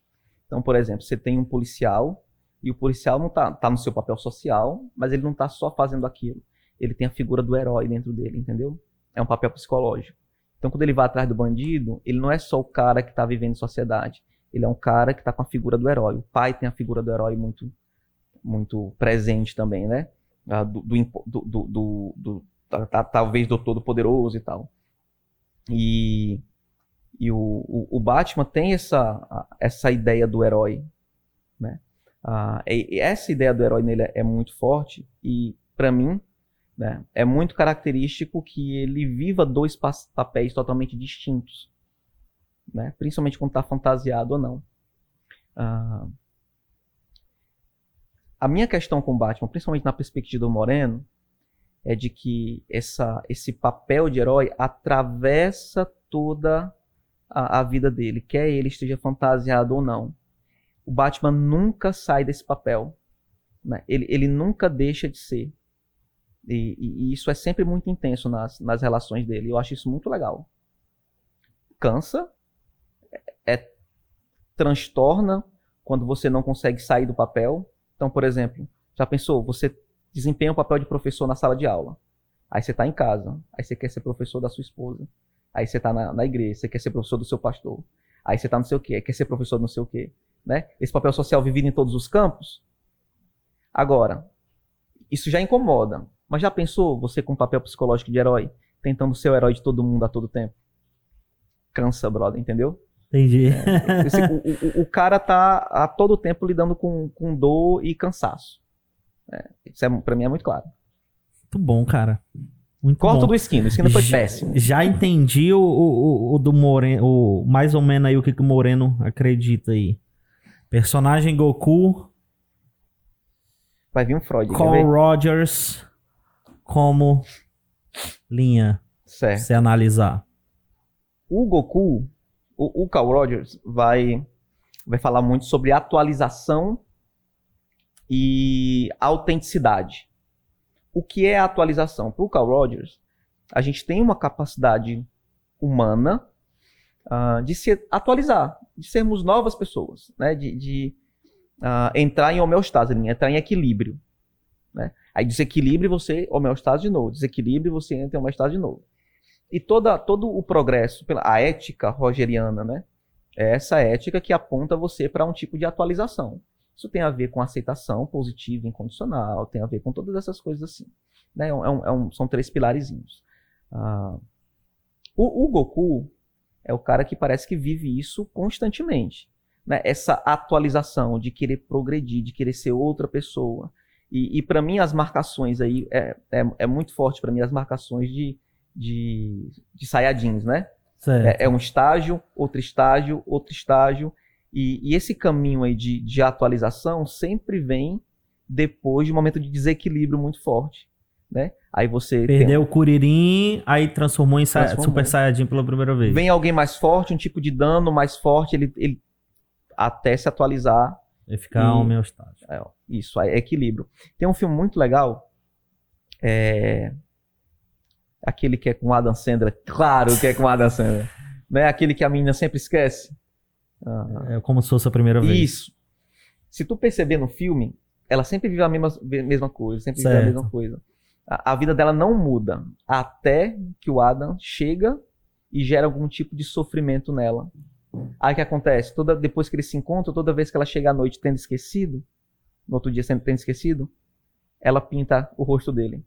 Então, por exemplo, você tem um policial e o policial não tá, tá no seu papel social, mas ele não tá só fazendo aquilo. Ele tem a figura do herói dentro dele, entendeu? É um papel psicológico. Então, quando ele vai atrás do bandido, ele não é só o cara que está vivendo em sociedade. Ele é um cara que está com a figura do herói. O pai tem a figura do herói muito, muito presente também, né? Ah, Do, do, do, do, ta- talvez do Todo-Poderoso e tal. E, e o, o, o Batman tem essa, essa ideia do herói, né? Ah, e- e essa ideia do herói nele é, é muito forte e, para mim, né, é muito característico que ele viva dois pa- papéis totalmente distintos, né? Principalmente quando está fantasiado ou não. Ah, a minha questão com Batman, principalmente na perspectiva do Moreno, é de que essa, esse papel de herói atravessa toda a, a vida dele, quer ele esteja fantasiado ou não. O Batman nunca sai desse papel. Né? Ele, ele nunca deixa de ser. E, e- e isso é sempre muito intenso nas, nas relações dele. Eu acho isso muito legal. Cansa, é, é- transtorna quando você não consegue sair do papel. Então, por exemplo, já pensou? Você desempenha o papel de professor na sala de aula. Aí você está em casa. Aí você quer ser professor da sua esposa. Aí você está na, na igreja. Você quer ser professor do seu pastor. Aí você tá não sei o quê, quer ser professor não sei o quê, né? Esse papel social vivido em todos os campos. Agora, isso já incomoda. Mas já pensou você com papel psicológico de herói, tentando ser o herói de todo mundo a todo tempo? Cansa, brother, entendeu? Entendi. É, esse, o, o, o, cara tá a todo tempo lidando com, com dor e cansaço. É, isso é, pra mim é muito claro. Muito bom, cara. Muito Corto bom. do esquino, o esquino foi péssimo. Já entendi o, o, o do Moreno, o, mais ou menos aí o que, que o Moreno acredita aí. Personagem Goku. Vai vir um Freud. Carl Rogers como linha. Certo. Se analisar. O Goku, o, o Carl Rogers vai, vai falar muito sobre atualização e autenticidade. O que é atualização? Para o Carl Rogers, a gente tem uma capacidade humana uh, de se atualizar, de sermos novas pessoas, né? de, de uh, entrar em homeostase, entrar em equilíbrio. Né? Aí desequilíbrio você homeostase de novo, desequilíbrio você entra em homeostase de novo. E toda, todo o progresso, pela, a ética rogeriana, né? é essa ética que aponta você para um tipo de atualização. Isso tem a ver com aceitação positiva, incondicional, tem a ver com todas essas coisas assim. Né? É um, é um, é são três pilarezinhos. Ah, o, o, Goku é o cara que parece que vive isso constantemente. Né? Essa atualização de querer progredir, de querer ser outra pessoa. E, e para mim as marcações aí, é, é, é muito forte para mim as marcações de, de, de Saiyajins, né? É, é, um estágio, outro estágio, outro estágio. E, e esse caminho aí de, de atualização sempre vem depois de um momento de desequilíbrio muito forte. Né? Aí você. Perdeu o Kuririn, aí transformou em transformou. Super Saiyajin pela primeira vez. Vem alguém mais forte, um tipo de dano mais forte, ele, ele até se atualizar. E ficar e... homeostase. É, isso, é equilíbrio. Tem um filme muito legal. É... Aquele que é com Adam Sandler. Claro que é com Adam Sandler. né? Aquele que a menina sempre esquece. É como se fosse a primeira vez. Isso. Se tu perceber no filme, ela sempre vive a mesma, mesma coisa, sempre certo. vive a mesma coisa. A, a, vida dela não muda até que o Adam chega e gera algum tipo de sofrimento nela. Aí o que acontece? Toda, depois que eles se encontram, toda vez que ela chega à noite tendo esquecido, no outro dia tendo esquecido, ela pinta o rosto dele.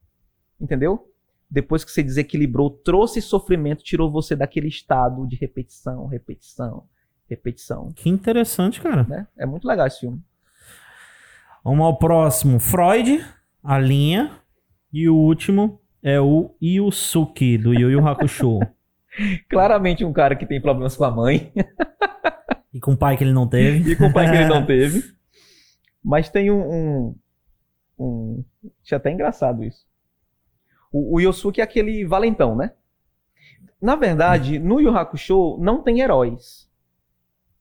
Entendeu? Depois que você desequilibrou, trouxe sofrimento, tirou você daquele estado de repetição, repetição, repetição. Que interessante, cara. Né? É muito legal esse filme. Vamos ao próximo. Freud, a linha. E o último é o Yusuke, do Yu Yu Hakusho. (laughs) Claramente um cara que tem problemas com a mãe. e com o pai que ele não teve. e com o pai que ele não (laughs) teve. Mas tem um... um, um... Acho até engraçado isso. O, o Yosuke é aquele valentão, né? Na verdade, no Yu Hakusho não tem heróis.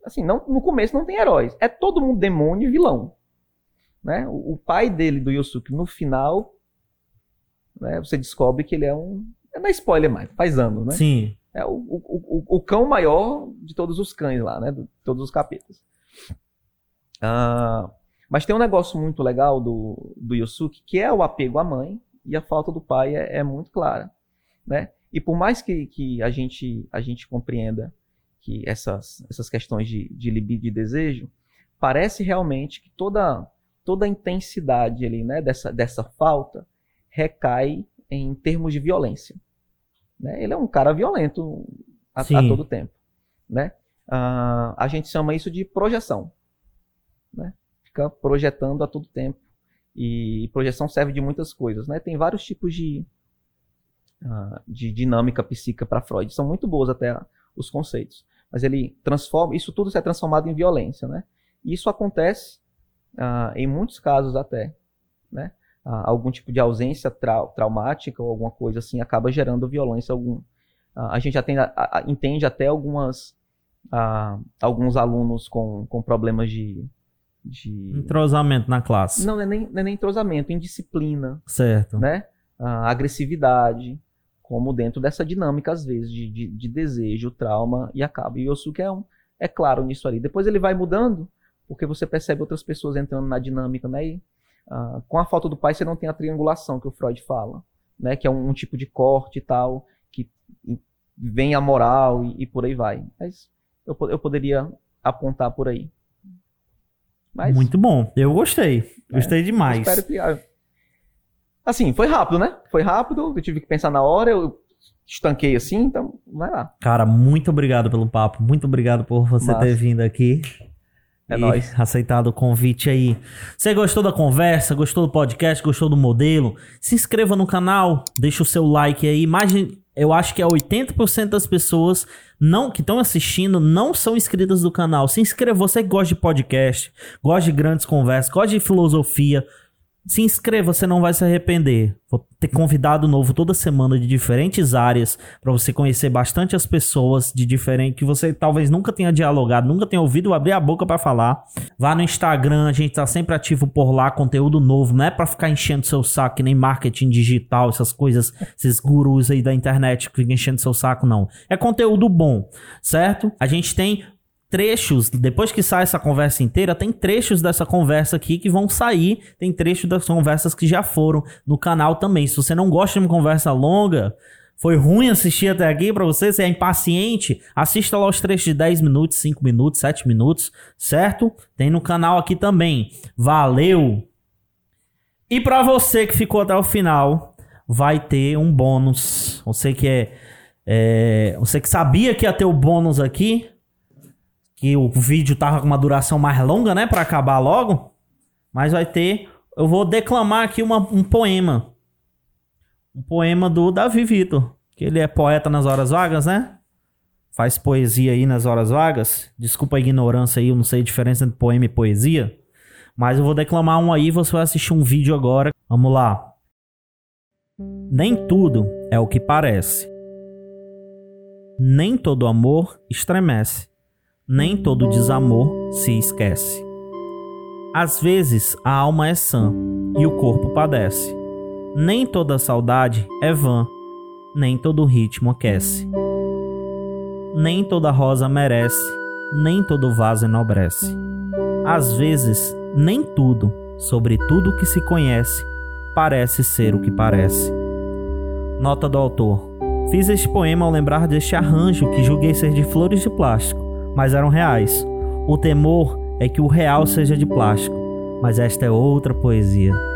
Assim, não, no começo não tem heróis. É todo mundo demônio e vilão. Né? O, o pai dele, do Yosuke, no final, né, você descobre que ele é um. É na spoiler mais, faz anos, né? Sim. É o, o, o, o cão maior de todos os cães lá, né? De todos os capetas. Ah, mas tem um negócio muito legal do, do Yosuke, que é o apego à mãe e a falta do pai é, é muito clara, né? E por mais que, que a, gente, a gente compreenda que essas, essas questões de, de libido e desejo, parece realmente que toda, toda a intensidade ali, né, dessa, dessa falta recai em termos de violência. Né? Ele é um cara violento a, a todo tempo. Né? Uh, a gente chama isso de projeção. Né? Fica projetando a todo tempo. E projeção serve de muitas coisas. Né? Tem vários tipos de, uh, de dinâmica psíquica para Freud. São muito boas até os conceitos mas ele transforma, isso tudo é transformado em violência, né? E isso acontece ah, em muitos casos até, né? Ah, algum tipo de ausência trau traumática ou alguma coisa assim acaba gerando violência algum. A gente já tem, a, a, entende até algumas alguns alunos com, com problemas de, de entrosamento na classe. Não, não é nem, não é nem entrosamento, indisciplina. Certo. Né? agressividade como dentro dessa dinâmica, às vezes, de, de, de desejo, trauma e acaba. E o Yosuke é, um, é claro nisso ali. Depois ele vai mudando, porque você percebe outras pessoas entrando na dinâmica, né? E, uh, com a falta do pai, você não tem a triangulação que o Freud fala, né? Que é um, um tipo de corte e tal, que vem a moral e, e, por aí vai. Mas eu, eu poderia apontar por aí. Mas, Muito bom. Eu gostei. Gostei é, demais. Espero que. Assim, foi rápido, né? Foi rápido. Eu tive que pensar na hora. Eu estanquei assim, então vai lá. Cara, muito obrigado pelo papo. Muito obrigado por você ter vindo aqui. É nóis. Aceitado o convite aí. Você gostou da conversa? Gostou do podcast? Gostou do modelo? Se inscreva no canal, deixa o seu like aí. Imagine, eu acho que é 80% das pessoas não que estão assistindo não são inscritas do canal. Se inscreva, você que gosta de podcast, gosta de grandes conversas, gosta de filosofia, se inscreva, você não vai se arrepender. Vou ter convidado novo toda semana de diferentes áreas para você conhecer bastante as pessoas de diferente que você talvez nunca tenha dialogado, nunca tenha ouvido abrir a boca para falar. Vá no Instagram, a gente tá sempre ativo por lá, conteúdo novo, não é para ficar enchendo seu saco que nem marketing digital, essas coisas, esses gurus aí da internet que ficam enchendo seu saco não. É conteúdo bom, certo? A gente tem trechos, depois que sai essa conversa inteira, tem trechos dessa conversa aqui que vão sair, tem trechos das conversas que já foram no canal também. Se você não gosta de uma conversa longa, foi ruim assistir até aqui para você, você é impaciente, assista lá os trechos de 10 minutos, 5 minutos, 7 minutos, certo? Tem no canal aqui também. Valeu! E para você que ficou até o final, vai ter um bônus. Você que é, é, você que sabia que ia ter o bônus aqui, que o vídeo tava com uma duração mais longa, né, para acabar logo. Mas vai ter, eu vou declamar aqui uma, um poema. Um poema do Davi Vitor, que ele é poeta nas horas vagas, né? Faz poesia aí nas horas vagas. Desculpa a ignorância aí, eu não sei a diferença entre poema e poesia. Mas eu vou declamar um aí, você vai assistir um vídeo agora. Vamos lá. Nem tudo é o que parece. Nem todo amor estremece nem todo desamor se esquece. Às vezes a alma é sã e o corpo padece. Nem toda saudade é vã, nem todo ritmo aquece. Nem toda rosa merece, nem todo vaso enobrece. Às vezes, nem tudo, sobre tudo que se conhece, parece ser o que parece. Nota do autor. Fiz este poema ao lembrar deste arranjo que julguei ser de flores de plástico mas eram reais. O temor é que o real seja de plástico, mas esta é outra poesia.